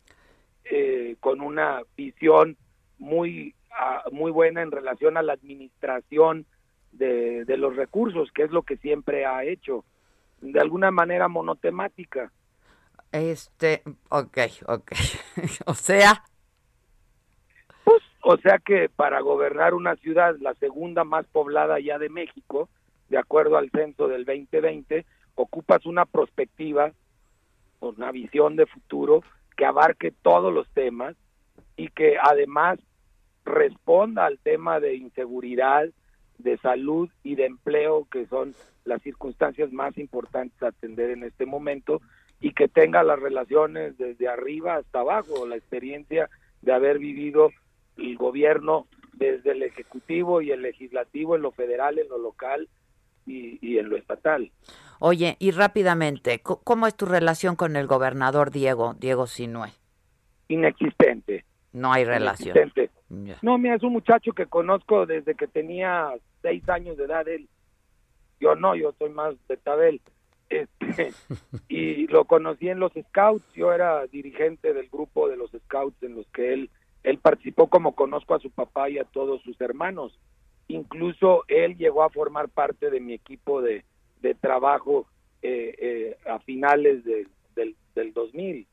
eh, con una visión muy, ah, muy buena en relación a la administración de, de los recursos, que es lo que siempre ha hecho, de alguna manera monotemática.
Este, ok, ok. o sea,
O sea que para gobernar una ciudad, la segunda más poblada ya de México, de acuerdo al censo del 2020, ocupas una perspectiva, una visión de futuro que abarque todos los temas y que además responda al tema de inseguridad, de salud y de empleo, que son las circunstancias más importantes a atender en este momento, y que tenga las relaciones desde arriba hasta abajo, la experiencia de haber vivido el gobierno desde el ejecutivo y el legislativo en lo federal, en lo local y, y en lo estatal.
oye, y rápidamente, ¿cómo es tu relación con el gobernador Diego, Diego Sinue?
Inexistente.
No hay relación.
Inexistente. No, mira, es un muchacho que conozco desde que tenía seis años de edad. Él, yo no, yo soy más de Tabel. Este, y lo conocí en los Scouts. Yo era dirigente del grupo de los Scouts en los que él él participó como conozco a su papá y a todos sus hermanos. Incluso él llegó a formar parte de mi equipo de, de trabajo eh, eh, a finales de, del, del 2000,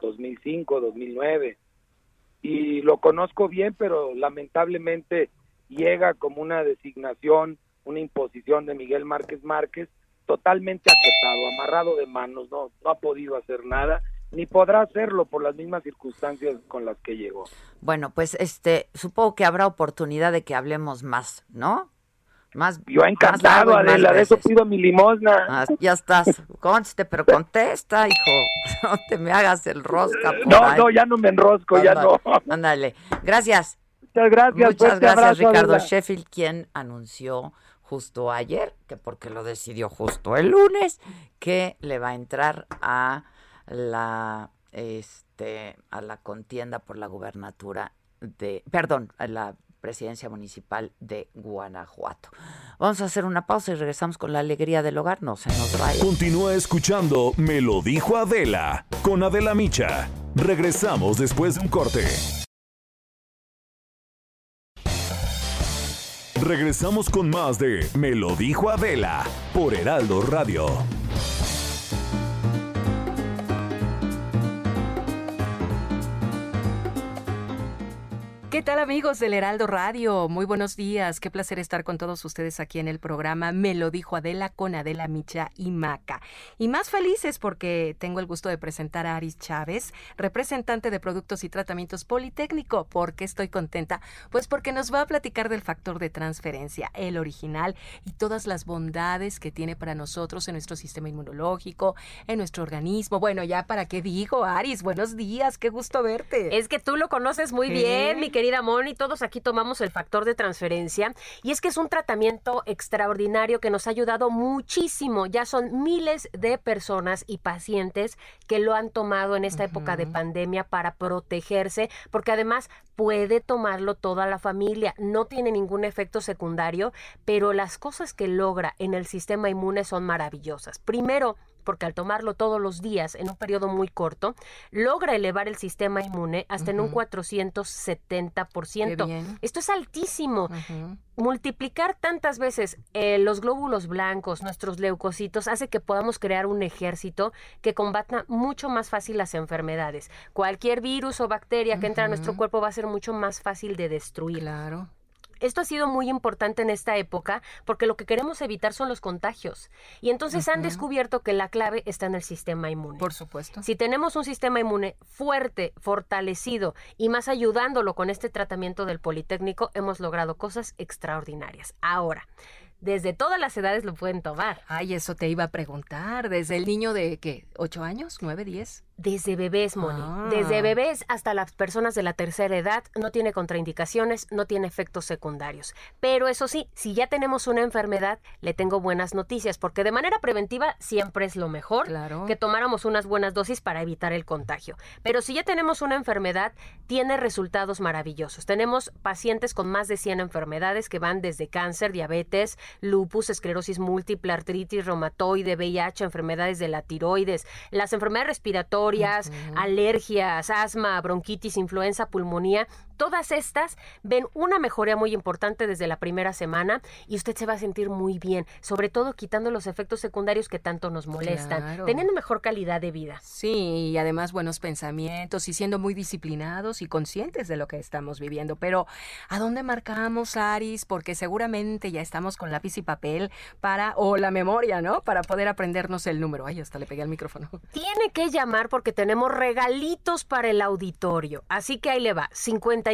2005, 2009. Y lo conozco bien, pero lamentablemente llega como una designación, una imposición de Miguel Márquez Márquez, totalmente acotado, amarrado de manos, no, no ha podido hacer nada ni podrá hacerlo por las mismas circunstancias con las que llegó.
Bueno, pues este, supongo que habrá oportunidad de que hablemos más, ¿no? Más,
Yo encantado,
más
Adela, de eso pido mi limosna.
Ah, ya estás, conste, pero contesta, hijo. No te me hagas el rosca. por
No,
ahí.
no, ya no me enrosco, ya no.
Ándale. Gracias.
Muchas gracias.
Muchas gracias,
abrazo,
Ricardo
Adela.
Sheffield, quien anunció justo ayer, que porque lo decidió justo el lunes, que le va a entrar a la este a la contienda por la gubernatura de, perdón, a la presidencia municipal de Guanajuato. Vamos a hacer una pausa y regresamos con la alegría del hogar. No se nos vaya.
Continúa escuchando Me lo dijo Adela con Adela Micha. Regresamos después de un corte. Regresamos con más de Me lo dijo Adela por Heraldo Radio.
¿Qué tal amigos del Heraldo Radio? Muy buenos días. Qué placer estar con todos ustedes aquí en el programa Me lo dijo Adela con Adela Micha y Maca. Y más felices porque tengo el gusto de presentar a Aris Chávez, representante de Productos y Tratamientos Politécnico. ¿Por qué estoy contenta? Pues porque nos va a platicar del factor de transferencia, el original y todas las bondades que tiene para nosotros en nuestro sistema inmunológico, en nuestro organismo. Bueno, ya para qué digo, Aris, buenos días, qué gusto verte.
Es que tú lo conoces muy
¿Qué?
bien, mi querida Moni. Todos aquí tomamos el factor de transferencia. Y es que es un tratamiento extraordinario que nos ha ayudado muchísimo. Ya son miles de personas y pacientes que lo han tomado en esta época de pandemia para protegerse, porque además puede tomarlo toda la familia. No tiene ningún efecto secundario, pero las cosas que logra en el sistema inmune son maravillosas. Primero, porque al tomarlo todos los días en un periodo muy corto, logra elevar el sistema inmune hasta en un
Ujú.
470%.
Qué bien.
Esto es altísimo. Multiplicar tantas veces eh, los glóbulos blancos, nuestros leucocitos, hace que podamos crear un ejército que combata mucho más fácil las enfermedades. Cualquier virus o bacteria que entra a nuestro cuerpo va a ser mucho más fácil de destruir.
Claro.
Esto ha sido muy importante en esta época porque lo que queremos evitar son los contagios. Y entonces han descubierto que la clave está en el sistema inmune.
Por supuesto.
Si tenemos un sistema inmune fuerte, fortalecido y más ayudándolo con este tratamiento del Politécnico, hemos logrado cosas extraordinarias. Ahora, desde todas las edades lo pueden tomar.
Ay, eso te iba a preguntar. Desde el niño de, ¿qué? ¿Ocho años? ¿Nueve, diez?
Desde bebés, Moni.
Ah.
Desde bebés hasta las personas de la tercera edad no tiene contraindicaciones, no tiene efectos secundarios. Pero eso sí, si ya tenemos una enfermedad, le tengo buenas noticias, porque de manera preventiva siempre es lo mejor
Claro.
que tomáramos unas buenas dosis para evitar el contagio. Pero si ya tenemos una enfermedad, tiene resultados maravillosos. Tenemos pacientes con más de 100 enfermedades que van desde cáncer, diabetes, lupus, esclerosis múltiple, artritis, reumatoide, VIH, enfermedades de la tiroides, las enfermedades respiratorias, alergias, asma, bronquitis, influenza, pulmonía. Todas estas ven una mejoría muy importante desde la primera semana y usted se va a sentir muy bien, sobre todo quitando los efectos secundarios que tanto nos molestan,
Claro.
teniendo mejor calidad de vida.
Sí, y además buenos pensamientos y siendo muy disciplinados y conscientes de lo que estamos viviendo. Pero, ¿a dónde marcamos, Aris? Porque seguramente ya estamos con lápiz y papel para, o la memoria, ¿no? Para poder aprendernos el número. Ay, hasta le pegué al micrófono.
Tiene que llamar porque tenemos regalitos para el auditorio. Así que ahí le va.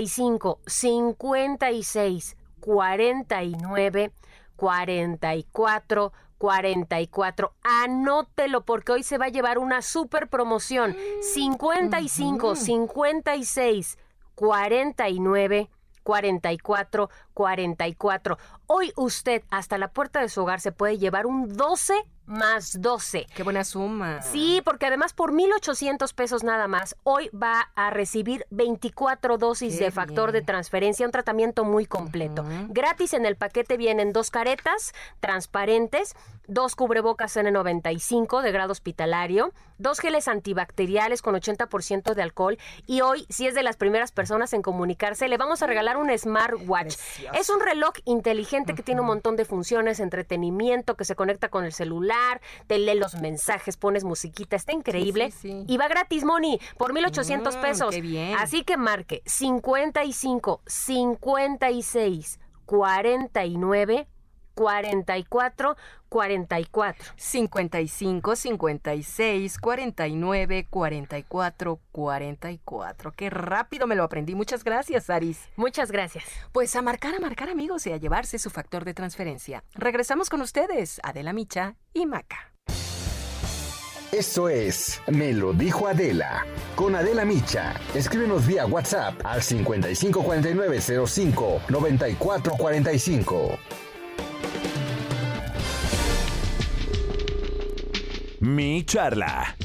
55, 56, 49, 44, 44. Anótelo porque hoy se va a llevar una super promoción. 55, 56, 49, 44, 44. Hoy usted hasta la puerta de su hogar se puede llevar un 12 más 12.
Qué buena suma.
Sí, porque además por 1.800 pesos nada más, hoy va a recibir 24 dosis
Qué
de factor
bien.
de transferencia, un tratamiento muy completo. Gratis en el paquete vienen dos caretas transparentes, dos cubrebocas N95 de grado hospitalario, dos geles antibacteriales con 80% de alcohol y hoy, si es de las primeras personas en comunicarse, le vamos a regalar un smartwatch. Es un reloj inteligente que tiene un montón de funciones, entretenimiento, que se conecta con el celular, te lee los mensajes, pones musiquita, está increíble.
sí, sí.
Y va gratis, Moni, por 1,800
Mm,
pesos.
qué bien.
Así que marque 55 56 49 44 44.
55 56 49 44 44. Qué rápido me lo aprendí. Muchas gracias, Aris.
Muchas gracias.
Pues a marcar, a marcar, amigos, y a llevarse su factor de transferencia. Regresamos con ustedes, Adela Micha y Maca.
Esto es Me lo dijo Adela. Con Adela Micha. Escríbenos vía WhatsApp al 554905 9445.
Mi charla.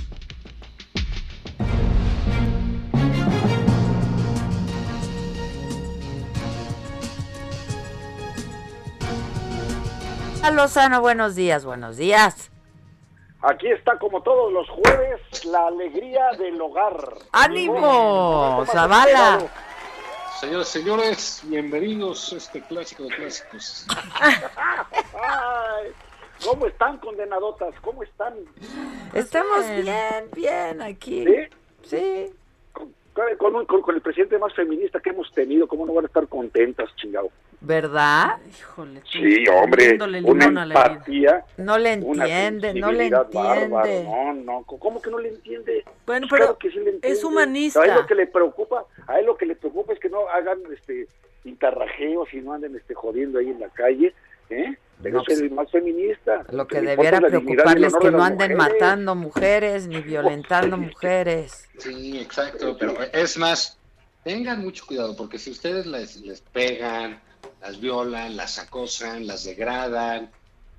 A Lozano, buenos días, buenos días.
Aquí está como todos los jueves la alegría del hogar.
¡Ánimo, Zavala!
Señoras y señores, bienvenidos a este clásico de clásicos.
¿Cómo están condenadotas? ¿Cómo están?
Estamos bien, bien aquí.
¿Sí?
Sí.
Con, con- con- con el presidente más feminista que hemos tenido, ¿cómo no van a estar contentas, chingado?
¿Verdad?
Híjole.
Sí, hombre, una empatía.
No le entiende, no le entiende.
No, no, ¿cómo que no le entiende?
Bueno,
Pues
pero
claro que sí le
es
entiende.
humanista.
A él lo que le preocupa, a él lo que le preocupa es que no hagan este pintarrajeos y no anden este jodiendo ahí en la calle, ¿eh? Pero
No,
es el más feminista.
Lo que debiera preocuparles es que no anden
mujeres.
matando mujeres ni violentando mujeres.
Sí, exacto, pero es más, tengan mucho cuidado, porque si ustedes les, les pegan, las violan, las acosan, las degradan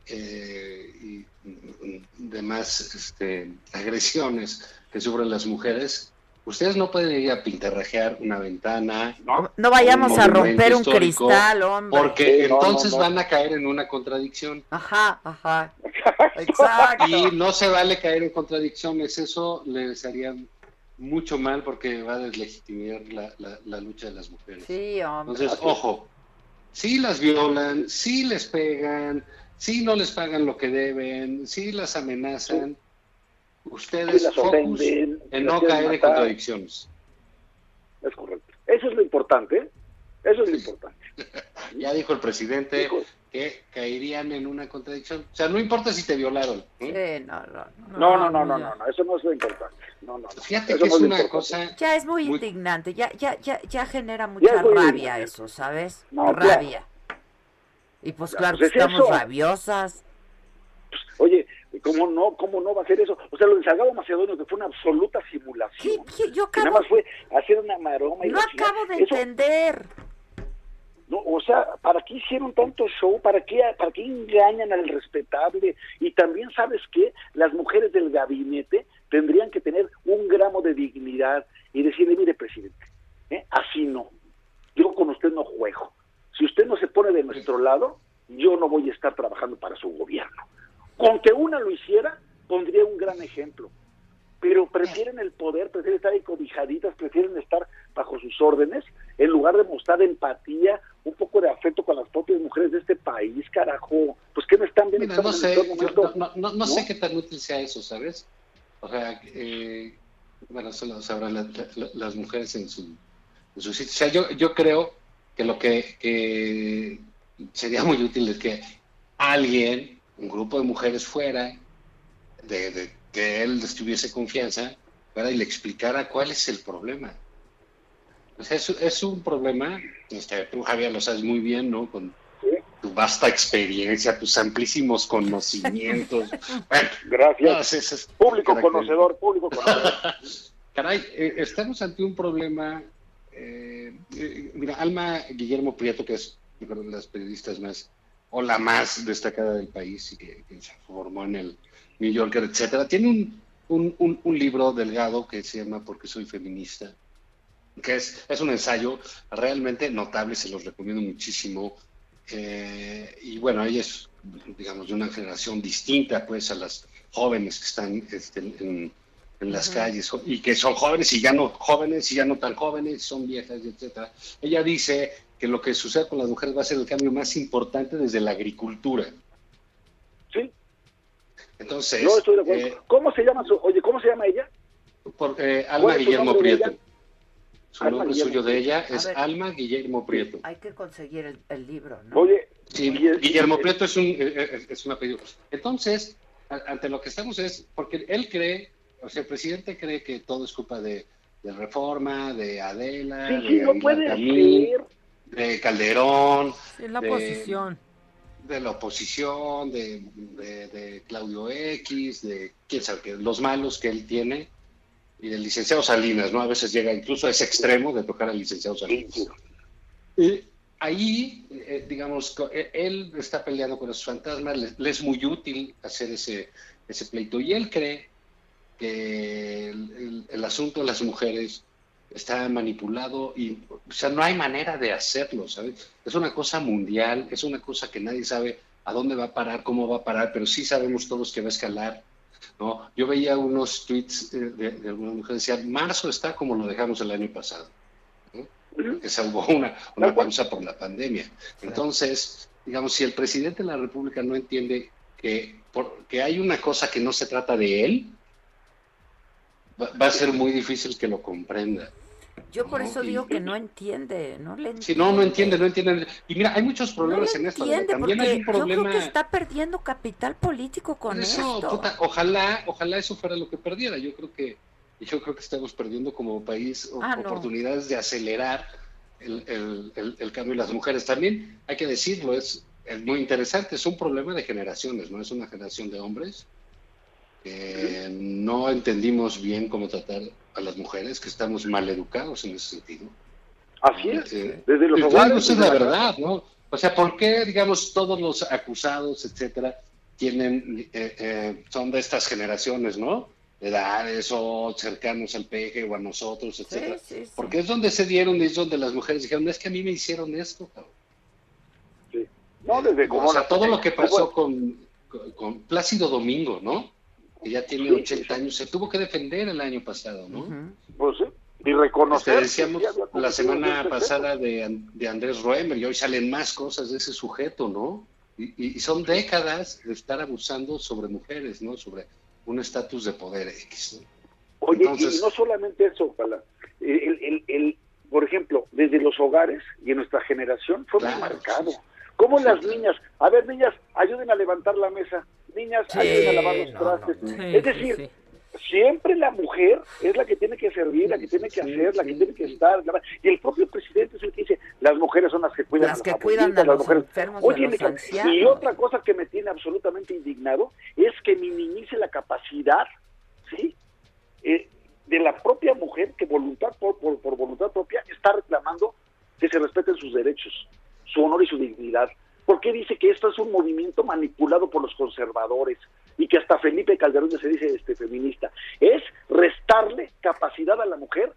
eh, y demás este, agresiones que sufren las mujeres, ustedes no pueden ir a pintarrajear una ventana.
No vayamos a romper un cristal, hombre.
Porque
Sí, no,
entonces
no, no.
van a caer en una contradicción.
Ajá, ajá. Exacto.
Y no se vale caer en contradicciones, eso les haría mucho mal porque va a deslegitimar la, la- la lucha de las mujeres.
Sí, hombre.
Entonces, ojo, si las violan, si les pegan, si no les pagan lo que deben, si las amenazan, ustedes focus
ofenden,
en no caer en contradicciones.
Es correcto. Eso es lo importante, ¿eh? Eso es lo importante.
Ya dijo el presidente que caerían en una contradicción. O sea, no importa si te violaron. ¿eh?
Sí, no, no.
No, no, no, no, no, no, eso no es lo importante. No, no, no.
Fíjate
Eso
que
no
es una
importante.
cosa
Ya es muy,
Muy-
indignante, ya, ya, ya, ya genera mucha
es
rabia
indignante.
eso, ¿sabes?
No, claro.
rabia. Y pues
Ya,
claro
pues es
estamos
eso.
rabiosas.
Oye, ¿cómo no, cómo no va a ser eso? O sea, lo de Salgado Macedonio, que fue una absoluta simulación.
yo
que nada más fue hacer una maroma y
No acabo de
Eso-
entender.
No, o sea, ¿para qué hicieron tanto show? ¿Para qué, ¿Para qué engañan al respetable? Y también, ¿sabes qué? Las mujeres del gabinete tendrían que tener un gramo de dignidad y decirle, mire, presidente, ¿eh? así no. Yo con usted no juego. Si usted no se pone de nuestro lado, yo no voy a estar trabajando para su gobierno. Con que una lo hiciera, pondría un gran ejemplo. Pero prefieren el poder, prefieren estar ahí cobijaditas, prefieren estar bajo sus órdenes, en lugar de mostrar empatía, un poco de afecto con las propias mujeres de este país, carajo. Pues que no están bien.
Mira, no sé, yo no, no- no sé qué tan útil sea eso, ¿sabes? O sea, eh, bueno, eso lo sabrán la- la- las mujeres en su, en su sitio. O sea, yo, yo creo que lo que, que sería muy útil es que alguien, un grupo de mujeres fuera, de, de que él les tuviese confianza, fuera y le explicara cuál es el problema. Es, es un problema, este, tú Javier lo sabes muy bien, ¿no? Con tu vasta experiencia, tus amplísimos conocimientos. Bueno,
Gracias.
es- es-
Público conocedor, público conocedor.
Caray, eh, estamos ante un problema. eh, eh, mira, Alma Guillermo Prieto, que es creo, de las periodistas más, o la más destacada del país y que, que se formó en el New Yorker, etcétera. Tiene un, un, un, un libro delgado que se llama Porque soy feminista, que es, es un ensayo realmente notable, se los recomiendo muchísimo. Eh, y bueno, ella es, digamos, de una generación distinta, pues, a las jóvenes que están este, en, en las
Ujú.
calles y que son jóvenes y ya no jóvenes y ya no tan jóvenes, son viejas, etcétera. Ella dice que lo que sucede con las mujeres va a ser el cambio más importante desde la agricultura.
Sí.
Entonces,
No estoy de acuerdo.
eh,
¿Cómo se llama su, oye, cómo se llama ella?
por, eh,
¿Cuál
Alma Guillermo Prieto. Su
Alma
nombre
Guillermo
suyo de ella es
ver.
Alma Guillermo Prieto.
Hay que conseguir el, el libro, ¿no?
Oye,
Sí, Guillermo Prieto es un, eh, es un apellido. Entonces, ante lo que estamos es, porque él cree, o sea, el presidente cree que todo es culpa de, de Reforma, de Adela,
Sí,
de
sí, no puede
Camín,
ser.
De Calderón,
Es la
de-
oposición.
de la oposición, de, de- de Claudio X, de quién sabe los malos que él tiene, y del licenciado Salinas, ¿no? A veces llega incluso a ese extremo de tocar al licenciado Salinas. Y ahí, eh, digamos, eh, él está peleando con esos fantasmas, le, le es muy útil hacer ese, ese pleito, y él cree que el, el- el asunto de las mujeres está manipulado y, o sea, no hay manera de hacerlo, ¿sabes? Es una cosa mundial, es una cosa que nadie sabe a dónde va a parar, cómo va a parar, pero sí sabemos todos que va a escalar, ¿no? Yo veía unos tweets eh, de, de algunas mujeres decían, marzo está como lo dejamos el año pasado, ¿no? Hubo una, una pausa por la pandemia. Entonces, digamos, si el presidente de la República no entiende que, por- que hay una cosa que no se trata de él, va, va a ser muy difícil que lo comprenda.
Yo por
No,
eso digo que no entiende, no le entiende.
Si no, no entiende, no entiende. Y mira, hay muchos
No
problemas
le
en esto.
Entiende
También hay un problema.
yo creo que está perdiendo capital político con
eso,
esto.
puta, ojalá, ojalá eso fuera lo que perdiera. Yo creo que, yo creo que estamos perdiendo como país
Ah, no.
oportunidades de acelerar el, el- el- el cambio de las mujeres. También hay que decirlo, es, es muy interesante, es un problema de generaciones, ¿no? Es una generación de hombres que no entendimos bien cómo tratar a las mujeres, que estamos mal educados en ese sentido.
Así es.
Eh,
Desde los hogares,
esa es la verdad, ¿no? O sea, ¿por qué, digamos, todos los acusados, etcétera, tienen, eh, eh, son de estas generaciones, ¿no? De edades o cercanos al peje o a nosotros, etcétera.
sí, sí.
Porque es donde se dieron y es donde las mujeres dijeron, es que a mí me hicieron esto, cabrón.
No, desde
O
como
sea,
la-
todo lo que pasó
Bueno,
con, con, con Plácido Domingo, ¿no? Que ya tiene
Sí,
80 años, se tuvo que defender el año pasado, ¿no?
Pues sí, y reconocer.
Este, decíamos
que
la semana
ese
pasada de, de Andrés Roemer y hoy salen más cosas de ese sujeto, ¿no? Y, y- y son décadas de estar abusando sobre mujeres, ¿no? Sobre un estatus de poder X. ¿no?
Oye,
Entonces-
y no solamente eso, ojalá. El, el, el- por ejemplo, desde los hogares y en nuestra generación fue muy marcado. ¿Cómo las niñas? A ver, niñas, ayuden a levantar la mesa. Niñas,
Sí,
ayuden a lavar los trastes.
no, no.
es decir, siempre la mujer es la que tiene que servir, la que tiene que hacer, la que tiene que estar. Y el propio presidente es el que dice, las mujeres son las que cuidan
Las
a
que cuidan a
las
los
mujeres.
enfermos a
Oye,
los ancianos.
y otra cosa que me tiene absolutamente indignado es que minimice la capacidad, ¿sí? Eh, de la propia mujer que voluntad por, por, por voluntad propia está reclamando que se respeten sus derechos, su honor y su dignidad. ¿Por qué dice que esto es un movimiento manipulado por los conservadores y que hasta Felipe Calderón ya se dice este feminista? Es restarle capacidad a la mujer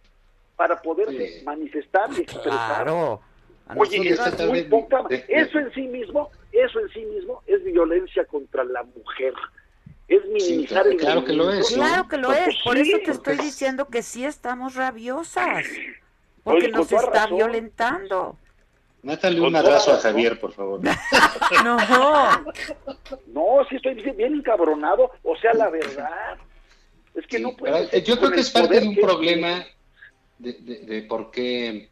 para poderse manifestar y expresar.
Claro. A
Oye, eso es muy poca. Eso en sí mismo, eso en sí mismo es violencia contra la mujer. Es minimizar
claro,
el
claro que lo es, ¿no?
Claro que lo
Porque
es, por
sí,
eso te estoy diciendo que sí estamos rabiosas. Porque
Oye,
nos está
razón.
violentando.
Mátale
Con
un madrazo a. Javier, por favor.
No.
No, sí estoy bien- encabronado. O sea, la verdad. Es que no puede
Pero,
ser
eh, yo creo que es parte de un
que
problema de, de- de por qué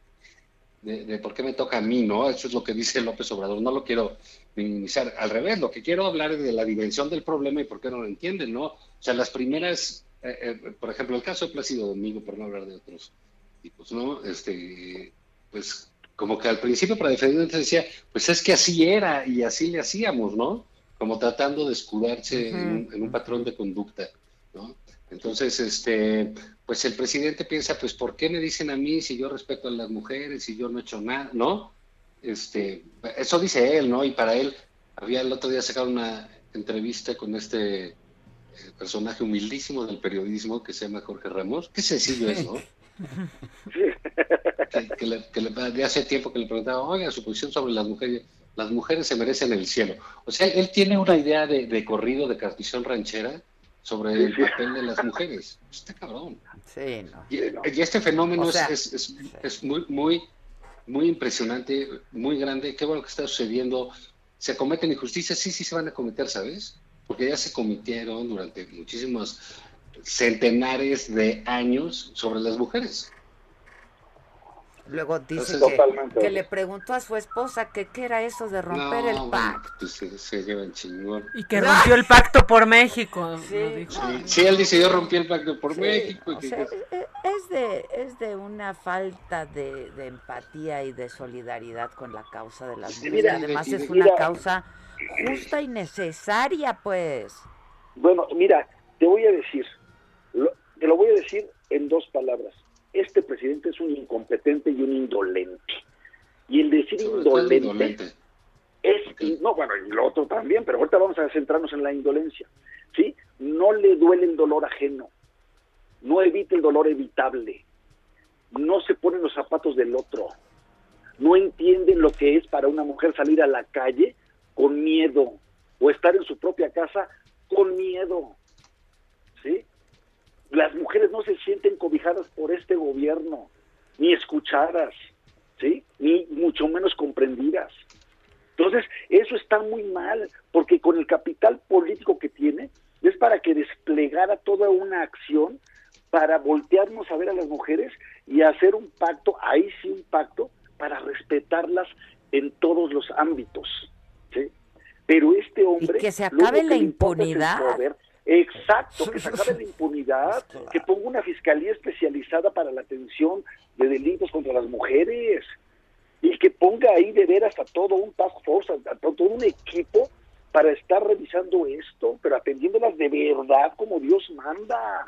de, de por qué me toca a mí, ¿no? Eso es lo que dice López Obrador. No lo quiero minimizar. Al revés, lo que quiero hablar es de la dimensión del problema y por qué no lo entienden, ¿no? O sea, las primeras, eh, eh, por ejemplo, el caso de Plácido Domingo, por no hablar de otros tipos, ¿no? Este, pues como que al principio para defenderse decía, pues es que así era y así le hacíamos, ¿no? Como tratando de escudarse en, un, en un patrón de conducta, ¿no? Entonces, este, pues el presidente piensa, pues, ¿por qué me dicen a mí si yo respeto a las mujeres, si yo no he hecho nada, ¿no? este, eso dice él, ¿no? Y para él, había el otro día sacado una entrevista con este eh, personaje humildísimo del periodismo que se llama Jorge Ramos. Qué sencillo es, ¿no? que, que le, que le- de hace tiempo que le preguntaba, oiga, su posición sobre las mujeres, las mujeres se merecen el cielo. O sea, él tiene una idea de, de corrido, de canción ranchera sobre el papel de las mujeres. Está cabrón.
Sí, no.
Y, y este fenómeno
O sea,
es, es, es- es muy, muy, muy impresionante, muy grande. Qué bueno que está sucediendo. Se cometen injusticias, sí, sí se van a cometer, ¿sabes? Porque ya se cometieron durante muchísimos centenares de años sobre las mujeres.
Luego dice
Entonces,
que, que le preguntó a su esposa que qué era eso de romper el
bueno,
pacto.
pues se, se llevan chingón.
Y que rompió el pacto por México. lo dijo.
Sí, sí, él dice, yo rompí el pacto por
Sí,
México. y que-
sea,
que-
e- es de, es de una falta de, de empatía y de solidaridad con la causa de las
Sí,
mujeres.
mira,
Además
y-
es una
mira-
causa justa y necesaria, pues.
Bueno, mira, te voy a decir, lo- te lo voy a decir en dos palabras. Este presidente es un incompetente y un indolente. Y el decir indolente,
indolente.
es, no, bueno, y lo otro también, pero ahorita vamos a centrarnos en la indolencia, ¿sí? No le duele el dolor ajeno, no evita el dolor evitable, no se pone los zapatos del otro, no entienden lo que es para una mujer salir a la calle con miedo o estar en su propia casa con miedo, ¿sí? Las mujeres no se sienten cobijadas por este gobierno, ni escuchadas, ¿sí? Ni mucho menos comprendidas. Entonces, eso está muy mal, porque con el capital político que tiene, es para que desplegara toda una acción para voltearnos a ver a las mujeres y hacer un pacto, ahí sí un pacto, para respetarlas en todos los ámbitos. ¿sí? Pero este hombre...
que se acabe la impunidad.
poder. Exacto, que se acabe la impunidad, que ponga una fiscalía especializada para la atención de delitos contra las mujeres y que ponga ahí de veras a todo un task force, a, todo un equipo para estar revisando esto, pero atendiéndolas de verdad como Dios manda.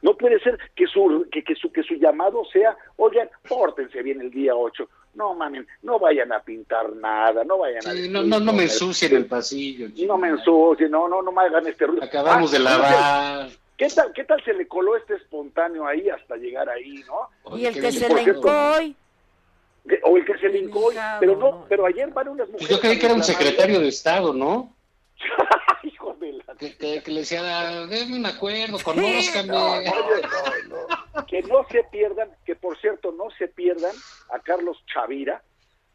No puede ser que su, que, que su, que su llamado sea, oigan, pórtense bien el día 8. No, mamen, no vayan a pintar nada, no vayan a...
Sí,
decir
no, no, no me ensucien el pasillo.
No me ensucien, no, no, no me hagan este ruido.
Acabamos de lavar.
¿Qué tal, ¿Qué tal se le coló este espontáneo ahí hasta llegar ahí, no?
Y el que se le hoy.
O el que se le hincó hoy, pero no, pero ayer van unas
Pues
mujeres...
yo creí que era un
a
secretario de Estado, ¿no?
Hijo de la...
Que, que- que le decía, déme un acuerdo, conózcame.
No, oye, no, no. Que no se pierdan, que por cierto no se pierdan a Carlos Chavira,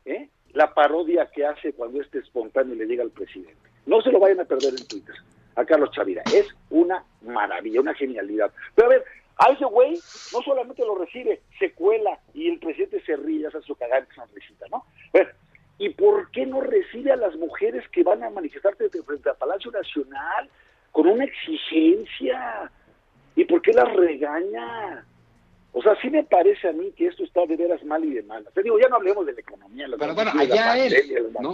¿eh? la parodia que hace cuando este espontáneo le llega al presidente. No se lo vayan a perder en Twitter, a Carlos Chavira. Es una maravilla, una genialidad. Pero a ver, a ese güey no solamente lo recibe, se cuela y el presidente se ríe, hace su cagante sonrisita, ¿no? A ver, ¿y por qué no recibe a las mujeres que van a manifestarse frente al Palacio Nacional con una exigencia? ¿Y por qué las regaña? O sea, sí me parece a mí que esto está de veras mal y de mal. Te digo, ya no hablemos de la economía. la
Pero bueno, allá él, ¿no?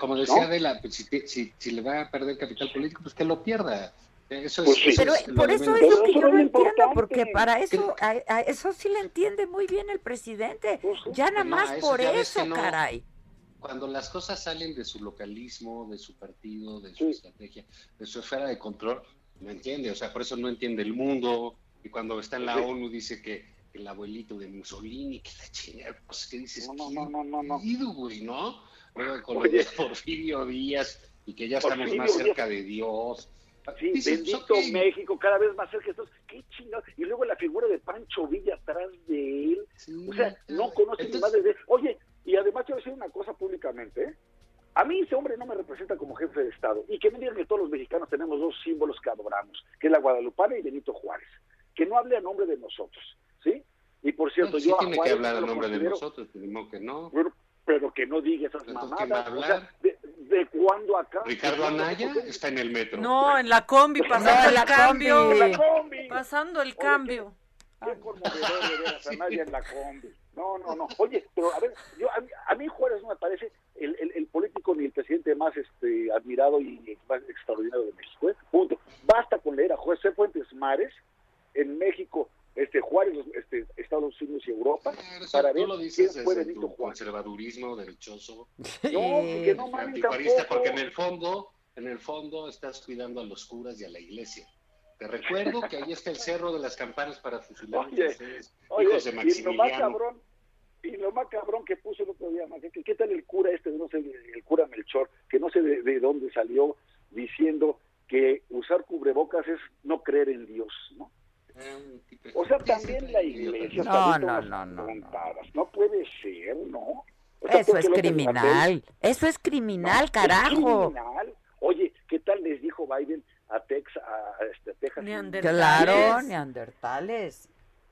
Como decía
¿no?
Adela, pues, si, si, si le va a perder capital político, pues que lo pierda. Eso
Pues
es,
sí.
eso
Pero
es
por eso es lo que yo no
lo
entiendo, porque para eso, a, a eso sí le entiende muy bien el presidente. Ya nada
No,
más
eso
por eso,
no.
caray.
Cuando las cosas salen de su localismo, de su partido, de su estrategia, de su esfera de control, no entiende, o sea, por eso no entiende el mundo. Y cuando está en la
Sí.
ONU dice que el abuelito de Mussolini, que la chingada, pues que dices,
No, no, no, no, no, no.
"Qué güey, ¿no? Luego con
Oye.
de Porfirio Díaz y que ya estamos
Porfirio
más
Díaz.
cerca de Dios.
Sí,
Dices,
bendito
ok.
México, cada vez más cerca. Entonces, qué chingado. Y luego la figura de Pancho Villa atrás de él. o sea, no conoce ni madre de Oye, y además a decir una cosa públicamente, ¿eh? A mí ese hombre no me representa como jefe de Estado. Y que me digan que todos los mexicanos tenemos dos símbolos que adoramos, que es la Guadalupana y Benito Juárez. Que no hable a nombre de nosotros, ¿sí? Y por cierto,
No, sí
yo a
tiene que
Juárez
hablar
no
a nombre de nosotros, pues, ni modo que no.
pero, pero que no diga esas
Entonces, ¿quién va a
mamadas. O sea,
hablar?
de, de cuándo acá?
Ricardo Anaya está en el metro.
No, en la combi, pasando el
la
cambio.
combi.
En la combi.
Pasando el
Oye,
cambio.
Qué conmovedor de veras, Anaya en la combi. No, no, no. Oye, pero a ver, yo, a, mí, a mí Juárez no me parece el, el, el político ni el presidente más este admirado y más extraordinario de México. ¿eh? Punto. Basta con leer a José Fuentes Mares en México este Juárez, este, Estados Unidos y Europa, para ver
lo dices
quién fue
desde
Benito
tu
Juárez.
conservadurismo derechoso.
No, porque no mames
porque en el fondo, en el fondo estás cuidando a los curas y a la iglesia. Te recuerdo que ahí está el cerro de las campanas para fusilar a
Oye,
ustedes,
Oye,
hijos de
y lo más
Maximiliano.
cabrón, y lo más cabrón que puso el otro día, más, que ¿qué tal el cura este, no sé, el cura Melchor, que no sé de, de dónde salió, diciendo que usar cubrebocas es no creer en Dios, ¿no? O sea, también la iglesia
No,
está
no, no, no,
puede ser, ¿no? O sea,
Eso es criminal. Eso es criminal, carajo.
criminal. Oye, ¿qué tal les dijo Biden a Texas, a, este, Texas?
Claro, neandertales.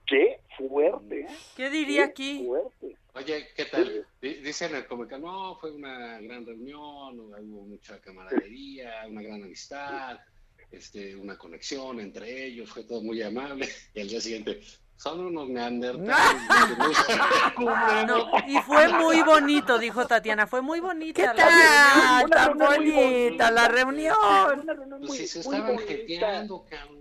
Qué fuerte, ¿eh?
¿Qué diría aquí?
Fuerte.
Oye, ¿qué tal? Di- Dicen el comunicado, no, fue una gran reunión, hubo mucha camaradería, una gran amistad, este, una conexión entre ellos, fue todo muy amable. Y al día siguiente, son unos neandertales. que no usan cubrebocas".
No, y fue muy bonito, dijo Tatiana, fue muy bonita.
¿Qué
la
tal?
reunión.
Tan bonita la reunión.
Pues si se
muy
estaban jeteando, cabrón.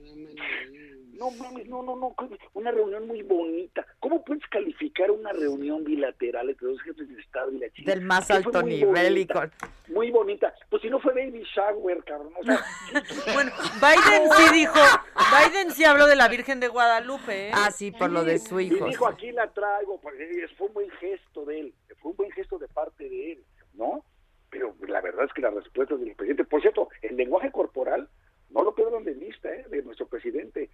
No mames, no, no, no, una reunión muy bonita. ¿Cómo puedes calificar una reunión bilateral entre dos jefes de Estado y la China?
Del más alto
muy
nivel y con...
Muy bonita. Pues si no fue Baby Shower, cabrón. O sea,
Bueno, Biden sí dijo, Biden sí habló de la Virgen de Guadalupe, ¿eh?
Ah, sí, por lo de su hijo.
Y dijo, aquí la traigo, eh, fue un buen gesto de él, fue un buen gesto de parte de él, ¿no? Pero la verdad es que las respuestas del presidente, por cierto, el lenguaje corporal, no lo pierdan de vista, ¿eh? De nuestro presidente.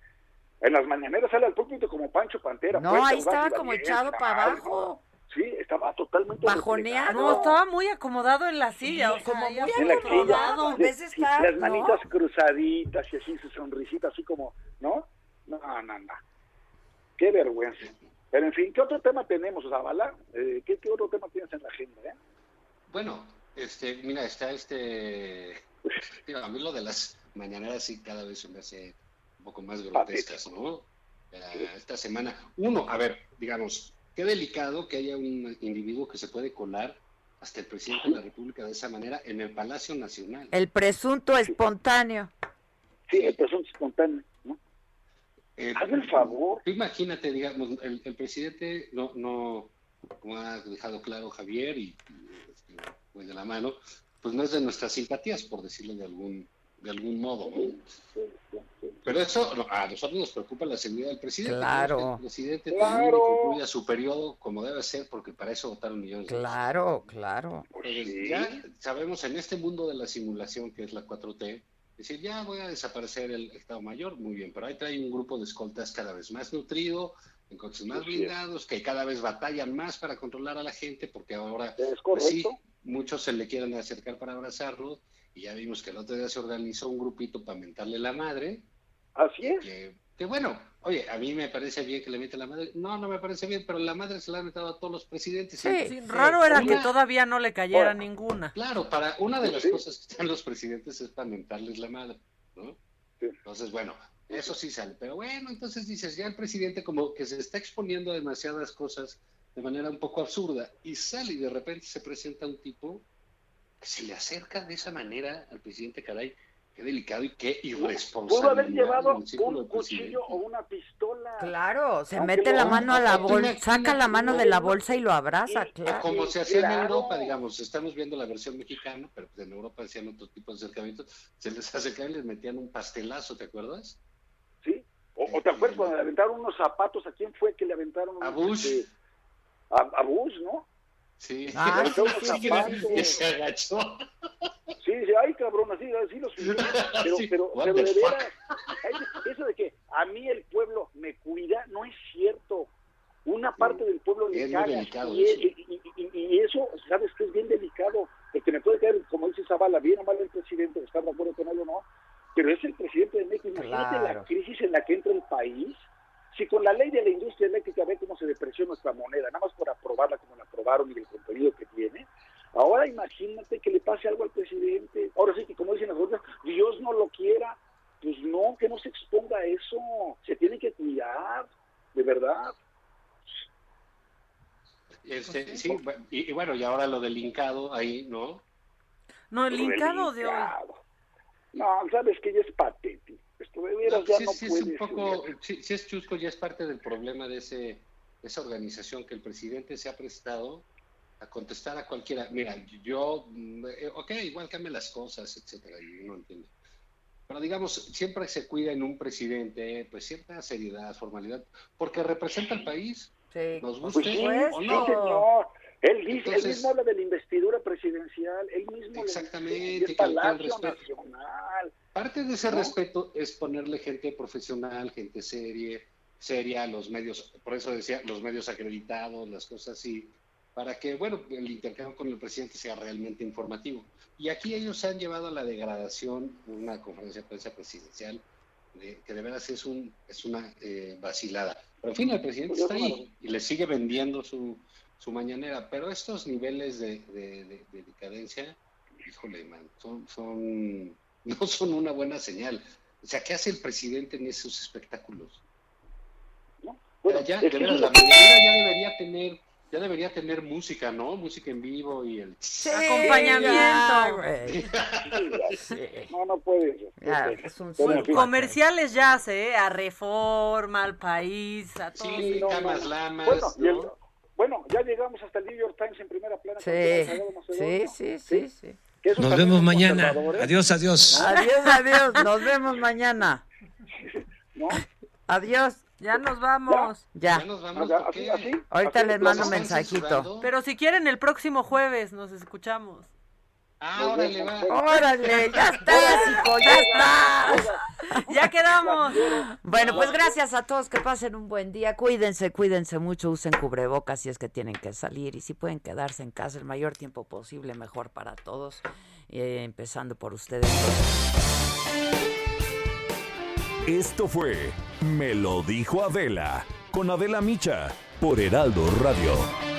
En las mañaneras sale al púlpito como Pancho Pantera.
No, ahí estaba como echado para abajo.
Sí, estaba totalmente
Bajoneado.
No, estaba muy acomodado en la silla, o sea,
como
ya
muy acomodado,
silla,
en vez de
sí,
estar,
las
¿no?
manitas cruzaditas y así su sonrisita así como, ¿no? No, no, no. Qué vergüenza. Pero en fin, ¿qué otro tema tenemos, Zavala? Eh, ¿qué, ¿Qué otro tema tienes en la agenda? Eh?
Bueno, este, mira, está este. a mí lo de las mañaneras sí cada vez se me hace un poco más grotescas, ¿no? Eh, esta semana. Uno, a ver, digamos, qué delicado que haya un individuo que se puede colar hasta el presidente de la República de esa manera en el Palacio Nacional.
El presunto espontáneo.
Sí, el presunto espontáneo, ¿no?
Eh,
Hazme el favor.
tú Imagínate, digamos, el, el presidente no, no, como ha dejado claro Javier y, y, este, pues de la mano, pues no es de nuestras simpatías, por decirlo de algún, de algún modo. ¿no? Pero eso no, a nosotros nos preocupa la seguridad del presidente.
Claro.
El presidente
Claro.
concluya su periodo como debe ser, porque para eso votaron millones de
Claro, claro.
entonces, ya sabemos en este mundo de la simulación que es la 4T, decir, ya voy a desaparecer el Estado Mayor, muy bien, pero ahí trae un grupo de escoltas cada vez más nutrido, en coches más blindados, que cada vez batallan más para controlar a la gente, porque ahora,
Es
pues sí, muchos se le quieren acercar para abrazarlo, y ya vimos que el otro día se organizó un grupito para mentarle la madre.
Así es.
Que, que bueno, oye, a mí me parece bien que le mete la madre. No, no me parece bien, pero la madre se la ha metido a todos los presidentes.
Sí, raro era que
Una-
todavía no le cayera
Bueno,
ninguna.
Claro, para una de las
Sí.
cosas que están los presidentes es para mentarles la madre, ¿no? Entonces, bueno, eso sí sale. Pero bueno, entonces dices, ya el presidente como que se está exponiendo a demasiadas cosas de manera un poco absurda y sale y de repente se presenta un tipo que se le acerca de esa manera al presidente, caray, qué delicado y qué irresponsable.
Pudo haber llevado un cuchillo o una pistola.
Claro, se
Aunque
mete la mano a la bolsa, saca la mano de la bolsa y lo abraza,
O
claro.
como se hacía en. Europa, digamos, estamos viendo la versión mexicana, pero pues en Europa hacían otro tipo de acercamientos, se les acercaban y les metían un pastelazo, ¿te acuerdas?
Sí. O, o te acuerdas cuando le aventaron unos zapatos, ¿a quién fue que le aventaron?
A Bush.
este, a, a Bush, ¿no?
Sí.
Aventaron unos
Sí, que- que se agachó.
Sí, dice, ay cabrón, así, así lo subió. Pero,
Sí,
pero, pero de veras, eso de que a mí el pueblo me cuida, no es cierto. Una parte del pueblo le caga.
delicado
y,
eso.
y- y- y- eso, sabes que es bien delicado. Porque me puede caer, como dice Zavala, bien o mal el presidente, estar de acuerdo con él o no. Pero es el presidente de México. Imagínate la
Claro.
crisis en la que entra el país. Si con la ley de la industria eléctrica ve cómo se depreció nuestra moneda, nada más por aprobarla como la aprobaron y el contenido que tiene, ahora imagínate que le pase algo al presidente. Ahora sí que como dicen las otras, Dios no lo quiera, pues no, que no se exponga a eso. Se tiene que cuidar, de verdad.
Este, sí, y, y bueno, y ahora lo del hincado ahí, ¿no?
No, el hincado de hoy.
No, sabes que ella es patético. Ya no
sí, es un poco, sí, sí es chusco, ya es parte del problema de ese, esa organización que el presidente se ha prestado a contestar a cualquiera. Mira, yo, eh, ok, igual cambia las cosas, etcétera, y uno entiende. Pero digamos, siempre se cuida en un presidente, pues cierta seriedad, formalidad, porque representa al país. Nos
Pues
guste
sí,
o
sí,
no.
Él, dice, él mismo habla de la investidura presidencial, él mismo
Exactamente,
dice, y es
que- que el
Palacio
respeto-
Nacional.
Parte de ese
¿no?
respeto es ponerle gente profesional, gente serie, seria, los medios, por eso decía, los medios acreditados, las cosas así, para que, bueno, el intercambio con el presidente sea realmente informativo. Y aquí ellos se han llevado a la degradación una conferencia de prensa presidencial, de- que de veras es, un, es una eh, vacilada. Pero en fin, el presidente está ahí y le sigue vendiendo su, su mañanera, pero estos niveles de, de- de- de decadencia, híjole, man, son, son, no son una buena señal. O sea, ¿qué hace el presidente en esos espectáculos?
Bueno,
ya,
es
de
que
veras,
eso-
la mañanera ya debería tener, ya debería tener música, ¿no? Música en vivo y el
Acompañamiento.
No, no puede ser.
Ya,
Ok.
es un
Pero, en fin,
Comerciales ya sé, ¿eh? a Reforma, al país, a todos.
Sí,
no,
camas
no.
lamas,
Bueno, y el-
¿no?
Bueno, ya llegamos hasta el New York Times en primera plana.
Sí, sí, sí,
Nos vemos mañana. Adiós, adiós.
Adiós, adiós. Nos vemos mañana.
¿No?
Adiós.
Ya nos vamos.
Ya.
Ya nos vamos.
Ahorita les mando
plano.
mensajito.
Pero si quieren, el próximo jueves nos escuchamos.
Ah, órale, va.
Órale, ya estás, hijo, ya estás.
Ya quedamos.
Bueno, pues gracias a todos, que pasen un buen día. Cuídense, cuídense mucho, usen cubrebocas si es que tienen que salir y si pueden quedarse en casa el mayor tiempo posible, mejor para todos, eh, empezando por ustedes.
Esto fue Me lo dijo Adela con Adela Micha por Heraldo Radio.